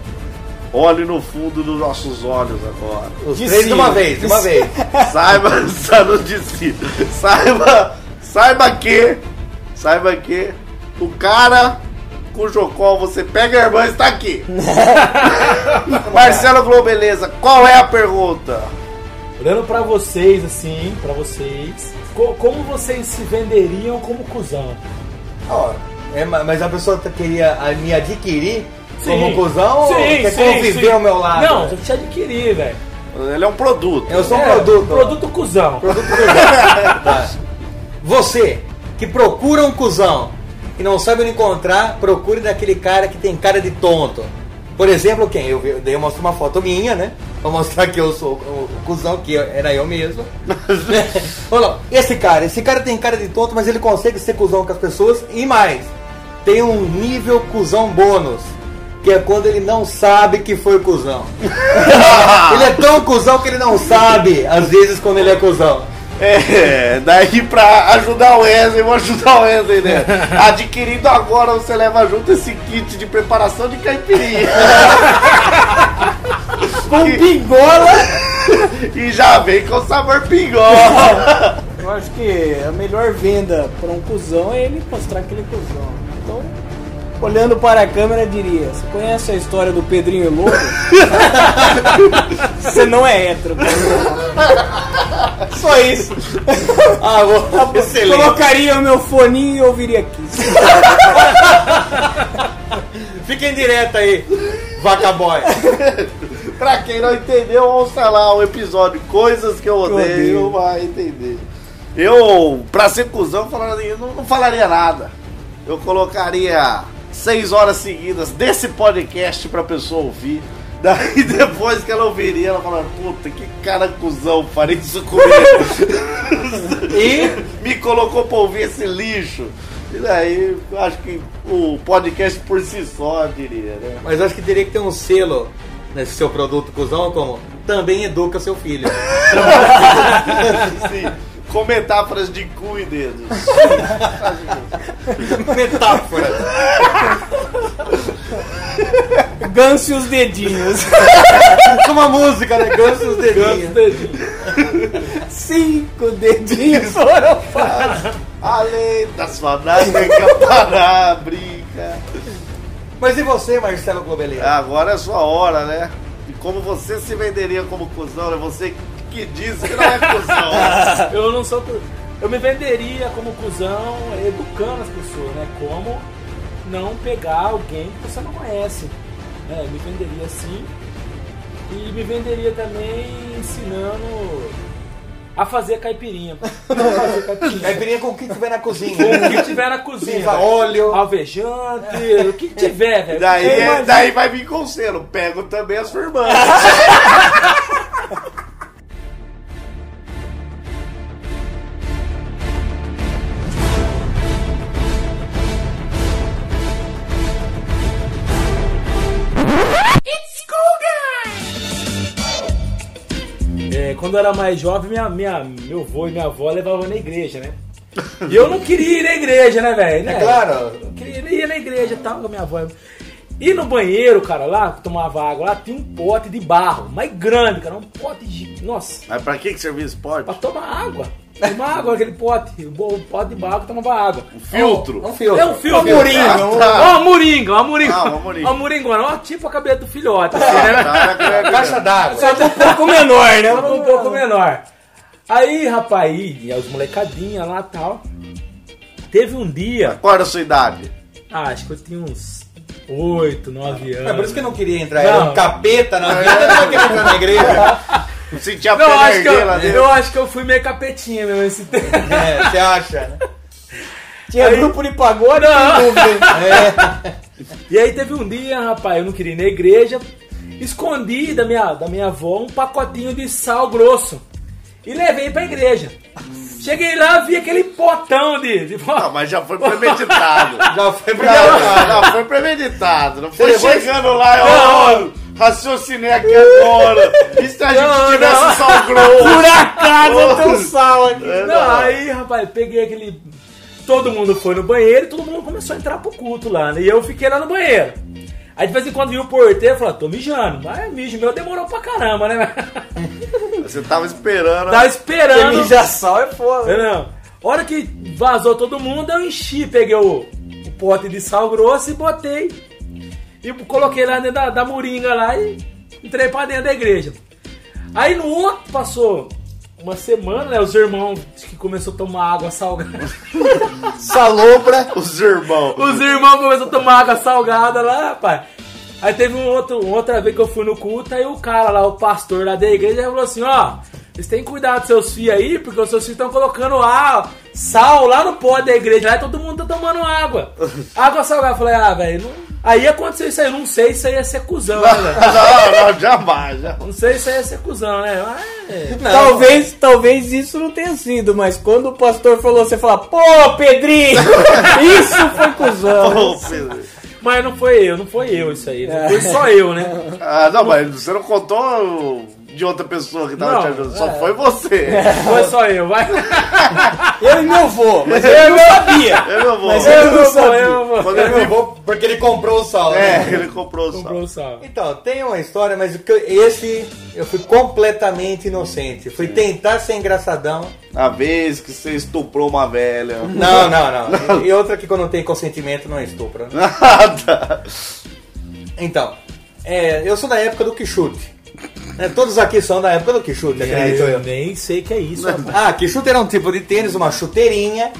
Olhe no fundo dos nossos olhos agora. Os três de uma vez, de uma vez. Saiba, saiba de si. Saiba, saiba que, saiba que o cara cujo qual você pega a irmã está aqui. [LAUGHS] Marcelo Globeleza, qual é a pergunta? Olhando pra vocês, assim, pra vocês, co- como vocês se venderiam como cuzão? Ó, é, ma- mas a pessoa queria ah, me adquirir como Sim. cuzão ou Sim, quer sim, conviver sim. ao meu lado? Não, eu te adquirir, velho. Ele é um produto. Eu sou um É, produto. Produto cuzão. Tá. [LAUGHS] Você que procura um cuzão e não sabe onde encontrar, procure daquele cara que tem cara de tonto. Por exemplo, quem? Eu, daí eu mostro uma foto minha, né? Pra mostrar que eu sou o, o cuzão, que eu- era eu mesmo. [LAUGHS] Olha esse cara, esse cara tem cara de tonto, mas ele consegue ser cuzão com as pessoas e mais. Tem um nível cuzão bônus. Que é quando ele não sabe que foi cuzão. [LAUGHS] ele é tão cuzão que ele não sabe, às vezes, quando ele é cuzão. É, daí pra ajudar o Wesley, vou ajudar o Wesley, né? [LAUGHS] Adquirindo agora, você leva junto esse kit de preparação de caipirinha. [LAUGHS] Com pingola. E já vem com sabor pingola. Eu acho que a melhor venda para um cuzão é ele mostrar que ele é cuzão. Então, olhando para a câmera, eu diria: Você conhece a história do Pedrinho e Lobo? [LAUGHS] Você não é hétero. [LAUGHS] Só isso. Ah, vou... excelente. Colocaria o meu foninho e ouviria aqui. [LAUGHS] Fiquem direto aí, vaca boy. pra quem não entendeu, ouça lá o episódio Coisas que eu odeio, odeio. vai entender. Eu, pra ser cuzão, falaria, não, não falaria nada. Eu colocaria seis horas seguidas desse podcast pra pessoa ouvir. [LAUGHS] Daí depois que ela ouviria, ela falaria, puta, que cara cuzão, faria isso comigo. [LAUGHS] e [LAUGHS] me colocou pra ouvir esse lixo. E daí, eu acho que o podcast por si só, diria, né? Mas eu acho que teria que ter um selo nesse seu produto cuzão como também educa seu filho. Sim, com metáforas de cu e dedos. [LAUGHS] Metáfora. Ganso e os dedinhos. Uma música, né? Ganso os dedinhos. Cinco dedinhos foram Além das fanáticas parar, brinca. Mas e você, Marcelo Globeleiro? Agora é sua hora, né? E como você se venderia como cuzão, né? Você que diz que não é cuzão. [LAUGHS] Eu não sou. Eu me venderia como cuzão educando as pessoas, né? Como não pegar alguém que você não conhece. Né? Eu me venderia assim. E me venderia também ensinando a fazer caipirinha. [LAUGHS] Fazer caipirinha. Caipirinha com o que tiver na cozinha. O que tiver na [LAUGHS] cozinha. Óleo. Alvejante, o que tiver, velho. Daí, é- daí vai vir conselho. Pego também as sua quando eu era mais jovem, minha, minha, meu avô e minha avó levavam na igreja, né? E eu não queria ir na igreja, né, velho? Né? É claro. Eu queria ir na igreja e tal, com a minha avó. E no banheiro, cara, lá, que tomava água, lá tinha um pote de barro, mais grande, cara, um pote de. Nossa, Mas pra que, que servia esse pra pote? tomar água. Tomar água, aquele pote, o pote de barro que tomava água. Filtro. Um filtro. É um filtro. Uma moringa. Ah, um- tá. Ó, uma moringa, uma moringa. Ah, uma moringa. Uma moringona, ó, tipo a cabeça do filhote, assim, né? Tá, é, é, Caixa d'água. Só que um pouco menor, né? um pouco menor. Aí, rapaz, e as molecadinhas lá e tal. Teve um dia, Qual era a sua idade? ah, acho que eu tinha uns 8, 9 anos. É por isso que eu não queria entrar. Era Não. um capeta na vida, eu não queria entrar na igreja. [LAUGHS] Não sentia a Não, pena acho que lá eu, dentro? eu acho que eu fui meio capetinha mesmo esse tempo. É, você acha, né? Tinha Aí- grupo de pagode Não. É. E aí teve um dia, rapaz, eu não queria ir na igreja, escondi da minha, da minha avó um pacotinho de sal grosso e levei pra igreja. Cheguei lá, vi aquele potão de. de Não, mas já foi premeditado. [LAUGHS] Já foi Não, premeditado. não, não, foi premeditado. Não foi chegando lá e ó, raciocinei aqui agora. E se a gente Não, tivesse não. sal grosso? Por acaso eu tenho sal aqui. Não, aí, rapaz, peguei aquele. Todo mundo foi no banheiro e todo mundo começou a entrar pro culto lá, né? E eu fiquei lá no banheiro. Aí de vez em quando viu o porteiro e falou, tô mijando. Mas mijo meu demorou pra caramba, né? [LAUGHS] Você tava esperando. Tava esperando. Porque mijar sal é foda. Não. Hora que vazou todo mundo, eu enchi, peguei o, o pote de sal grosso e botei. E coloquei lá dentro da, da moringa lá e entrei pra dentro da igreja. Aí no outro passou uma semana, né? Os irmãos que começou a tomar água salgada. [LAUGHS] Salobra. Os irmãos. Os irmãos começaram a tomar água salgada lá, rapaz. Aí teve um outro, uma outra vez que eu fui no culto, aí o cara lá, o pastor lá da igreja, falou assim, ó, vocês têm que cuidar dos seus filhos aí, porque os seus filhos estão colocando sal lá no pó da igreja, lá e todo mundo tá tomando água. [LAUGHS] Água salgada. Eu falei, ah, velho, não... aí aconteceu isso aí, eu não sei se aí ia ser cuzão, né, velho? [LAUGHS] Não, não, jamais. já. Não sei se aí ia ser cuzão, né? Mas... Talvez, talvez isso não tenha sido, mas quando o pastor falou, você fala, pô, Pedrinho, [LAUGHS] isso foi cuzão. Ô, Pedro. Mas não foi eu, não foi eu isso aí. Não foi só eu, né? Ah, não, mas você não contou de outra pessoa que tava Não, te ajudando. Só é. foi você. [LAUGHS] Foi só eu, vai. [LAUGHS] Eu e meu avô, mas eu não sabia. Eu não vou. Mas Eu eu não sabia. eu vou. Quando Eu ele não vou porque ele comprou o sal. né? É, ele comprou o sal. Comprou sal. Então, tem uma história, mas que eu- esse eu fui completamente inocente. Fui tentar ser engraçadão. A vez que você estuprou uma velha. Não, não, não. [LAUGHS] E outra que quando não tem consentimento não é estupro. né? Nada. Então, é, eu sou da época do Quixute. Né, Todos aqui são da época do Quixute, acredito Eu eu. nem sei o que é isso, rapaz. Ah, Quixute era um tipo de tênis, uma chuteirinha,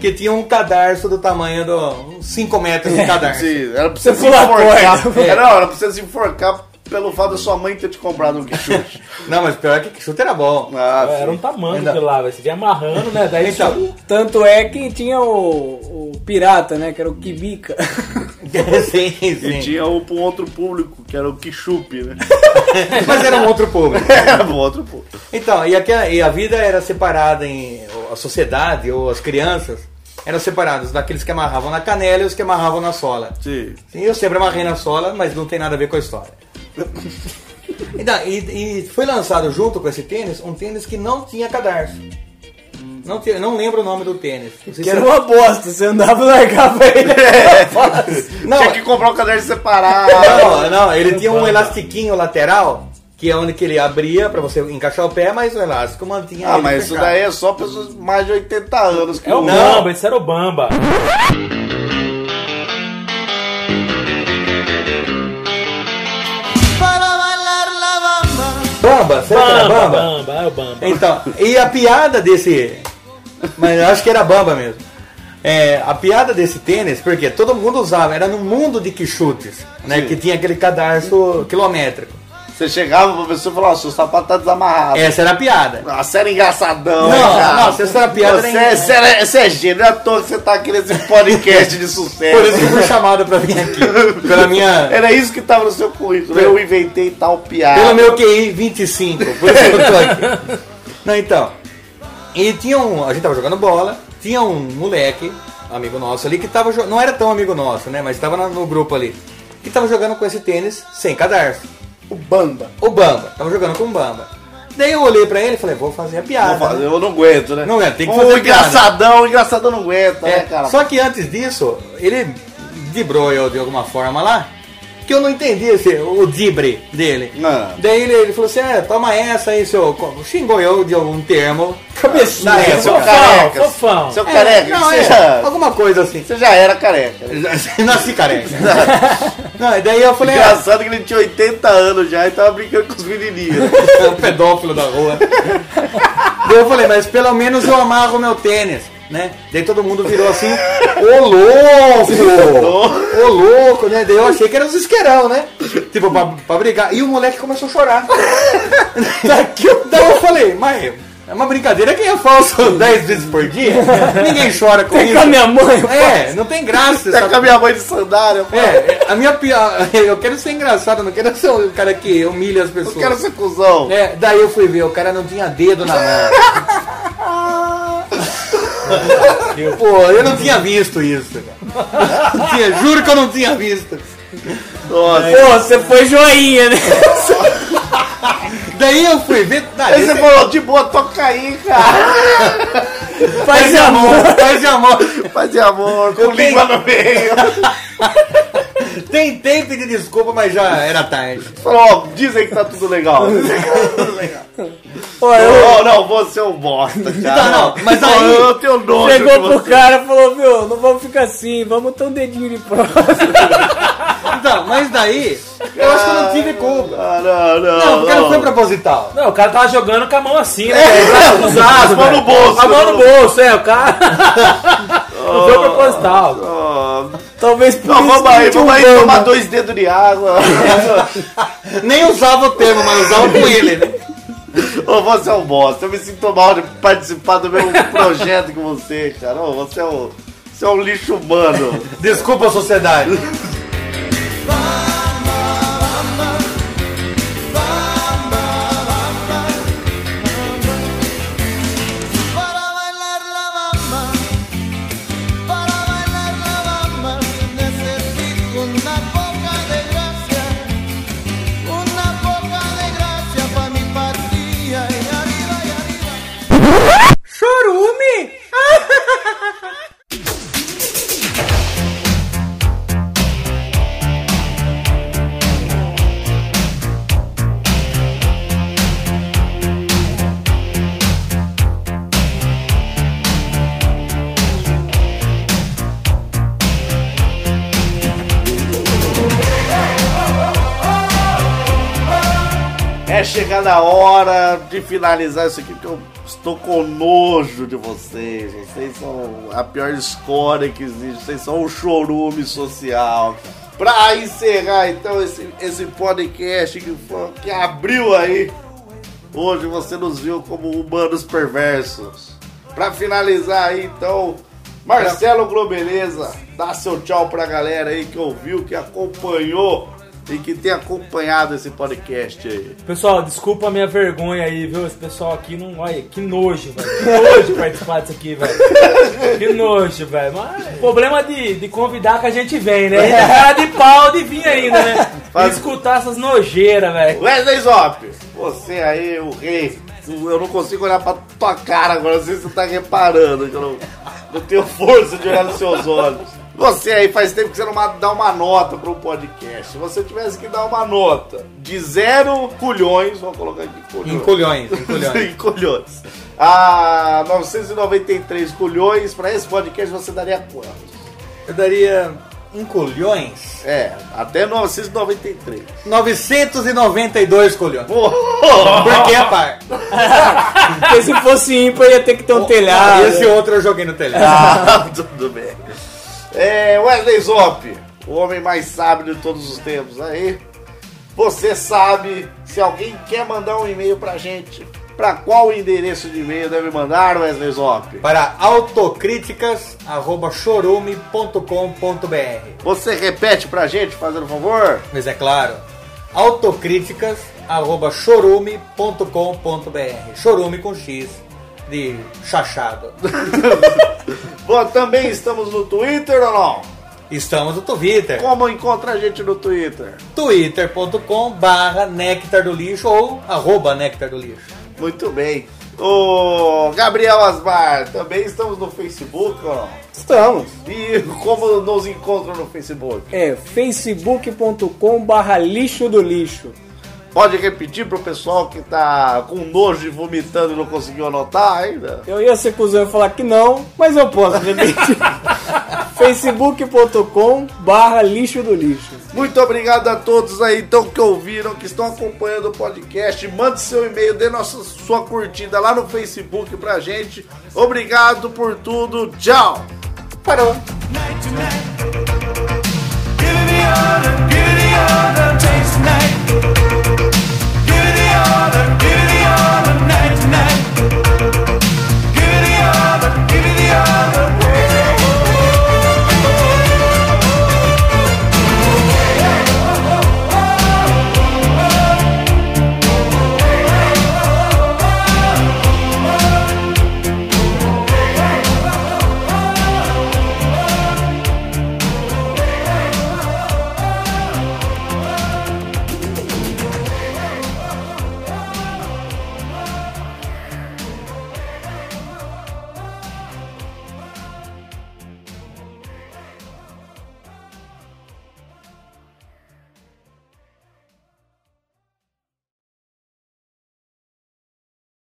que tinha um cadarço do tamanho do 5 metros de [LAUGHS] cadarço. Sim, era pra você se enforcar. corda. Era, não, era pra você se enforcar pelo fato da sua mãe ter te comprado um [LAUGHS] quichute. Não, mas pior é que Quixute era bom. Ah, É, Era um sim. tamanho Ainda- aquilo lá. Você vinha amarrando, né? Daí Então, Tanto é que tinha o, o pirata, né, que era o Kibica. [LAUGHS] sim, E sim. tinha um pra um outro público, que era o quichupe, né? [LAUGHS] Mas era um outro público. Era um outro público. Então, e, aquela, e a vida era separada em. A sociedade ou as crianças eram separadas daqueles que amarravam na canela e os que amarravam na sola. Sim. Sim, eu sempre amarrei na sola, mas não tem nada a ver com a história. [LAUGHS] Então, e, e foi lançado junto com esse tênis um tênis que não tinha cadarço. Não, tinha, não lembro o nome do tênis. Que se era uma bosta, você andava e largava [LAUGHS] ele. Não, Tinha que comprar um caderno separado. não, não, ele tinha um elastiquinho lateral, que é onde que ele abria pra você encaixar o pé, mas o elástico mantinha Ah, ele mas isso fechado. daí é só pessoas mais de 80 anos que É o. Não. Bamba, esse era o Bamba. Bamba, será que era Bamba, Bamba? Bamba, é o Bamba. Então, e a piada desse. Mas eu acho que era bamba mesmo. É, a piada desse tênis, porque todo mundo usava, era no mundo de quichutes, né? Que tinha aquele cadarço quilométrico. Você chegava pra pessoa e falava, ó, seu sapato tá desamarrado. Essa era a piada. Nossa, era engraçadão. Não, cara. não, se essa era piada, Você, nem- você, era, você é gênio, não é à toa que você tá aqui nesse podcast de sucesso. Por isso que eu fui chamado pra vir aqui. Pela minha. Era isso que tava no seu currículo. Eu inventei tal piada. Pelo meu QI 25, por isso que eu tô aqui. Não, então. E tinha um. A gente tava jogando bola, tinha um moleque, amigo nosso ali, que tava jo- Não era tão amigo nosso, né? Mas tava na- no grupo ali. Que tava jogando com esse tênis sem cadarço. O Bamba. O Bamba, tava jogando com o Bamba. Daí eu olhei pra ele e falei, vou fazer a piada. Vou fazer, né? eu não aguento, né? Não é, tem que o fazer engraçadão, o engraçadão não aguenta, É, né, cara? Só que antes disso, ele dibrou eu de alguma forma lá, que eu não entendi esse, o dibre dele. Não. Daí ele, ele falou assim, é, toma essa aí, seu. Xingou eu de algum termo. Cabecinha. Época. Seu Fofão, careca. fofão. Seu É, careca, não, é, já, alguma coisa assim. você já era careca. [LAUGHS] Nasci careca. [LAUGHS] não, e daí eu falei, ah, Engraçado que ele tinha 80 anos já e tava brincando com os menininhos. [LAUGHS] é um pedófilo da rua. Daí eu falei, mas pelo menos eu amarro meu tênis, né? Daí todo mundo virou assim, [LAUGHS] ô louco! Ô louco, né? Daí eu achei que era os isqueirão, né? Tipo, pra, pra brigar. E o moleque começou a chorar. [LAUGHS] Daí eu falei, mas é uma brincadeira que eu faço [LAUGHS] 10 vezes por dia. Ninguém chora com Tem isso. com a minha mãe. É, não tem graça. Tá essa com a minha mãe de sandália. pô. É, é, a minha piada. Eu quero ser engraçado, eu não quero ser o cara que humilha as Eu pessoas. quero ser cuzão. É, daí eu fui ver, o cara não tinha dedo na mão. Pô, eu não tinha visto isso, cara. Não tinha- juro que eu não tinha visto. Nossa. Pô, você foi joinha, né? Daí eu fui ver. Não, Aí esse- você falou, de boa, toca aí, cara. Faz amor. Faz de amor. Fazer amor, com Eu língua no meio. Tentei pedir desculpa, mas já era tarde. Falou, ó, dizem que tá tudo legal. [LAUGHS] Pô, eu, Não, não, você é um bosta, cara. Não, não, mas aí- Eu tenho nojo chegou pro você. cara e falou, viu, não vamos ficar assim, vamos ter um dedinho de prova. [LAUGHS] Então, mas daí, eu acho que eu não tive culpa. Ah, não, não. Não, porque não foi proposital. Não, o cara tava jogando com a mão assim, né? É? Braço cruzado, a mão no bolso, A mão no bolso, é, o cara. [LAUGHS] Não foi proposital. Ah, Talvez por Não, isso vamos que aí, um vamos aí tomar dois dedos de água. [LAUGHS] Nem usava o termo, mas usava com ele, né? Ô, você é um bosta. Eu me sinto mal de participar do mesmo projeto que você, cara. Ô, você é um, você é um lixo humano. Desculpa a sociedade. [LAUGHS] É chegada a hora de finalizar isso aqui, que eu estou com nojo de vocês. Vocês são a pior escória que existe. Vocês são um chorume social. Pra encerrar, então, esse, esse podcast que, foi- que abriu aí. Hoje você nos viu como humanos perversos. Pra finalizar aí, então, Marcelo Globeleza, dá seu tchau pra galera aí que ouviu, que acompanhou e que tem acompanhado esse podcast aí. Pessoal, desculpa a minha vergonha aí, viu? Esse pessoal aqui não. Olha, que nojo, velho. Que nojo participar disso aqui, velho. Que nojo, velho. Mas problema de, de convidar que a gente vem, né? A gente é cara de pau de vir ainda, né? Faz- escutar essas nojeiras, velho. Wesley Zop, você aí, o rei. Eu não consigo olhar pra tua cara agora, não sei se você tá reparando, que eu não, não tenho força de olhar nos seus olhos. Você aí, faz tempo que você não dá uma nota para um podcast. Se você tivesse que dar uma nota de zero culhões, vou colocar aqui culhões. Em culhões, em culhões. [LAUGHS] em culhões. A 993 culhões, para esse podcast você daria quanto? Eu daria em colhões É, até 993. 992 colhões. Por que a par? Porque se fosse ímpar ia ter que ter um telhado. Esse outro eu joguei no telhado. Ah, [LAUGHS] tudo bem. É, Wesley Zop, o homem mais sábio de todos os tempos aí. Você sabe, se alguém quer mandar um e-mail pra gente, pra qual endereço de e-mail deve mandar, Wesley Zop? Para autocríticas.chorume.com.br Você repete pra gente, fazendo um favor? Mas é claro, autocríticas.chorume.com.br Chorume com X de chachado. [LAUGHS] Bom, também estamos no Twitter ou não? Estamos no Twitter. Como encontra a gente no Twitter? twitter.com barra néctar do lixo ou arroba néctar do lixo. Muito bem. O Gabriel Asmar, também estamos no Facebook ou não? Estamos. E como nos encontram no Facebook? É facebook.com barra lixo do lixo. Pode repetir pro pessoal que tá com nojo e vomitando e não conseguiu anotar ainda? Eu ia ser cuzão e falar que não, mas eu posso repetir. [LAUGHS] facebook.com barra lixo do lixo. Muito obrigado a todos aí então que ouviram, que estão acompanhando o podcast. Mande seu e-mail, dê nossa, sua curtida lá no Facebook pra gente. Obrigado por tudo. Tchau! Parou. night ought to do.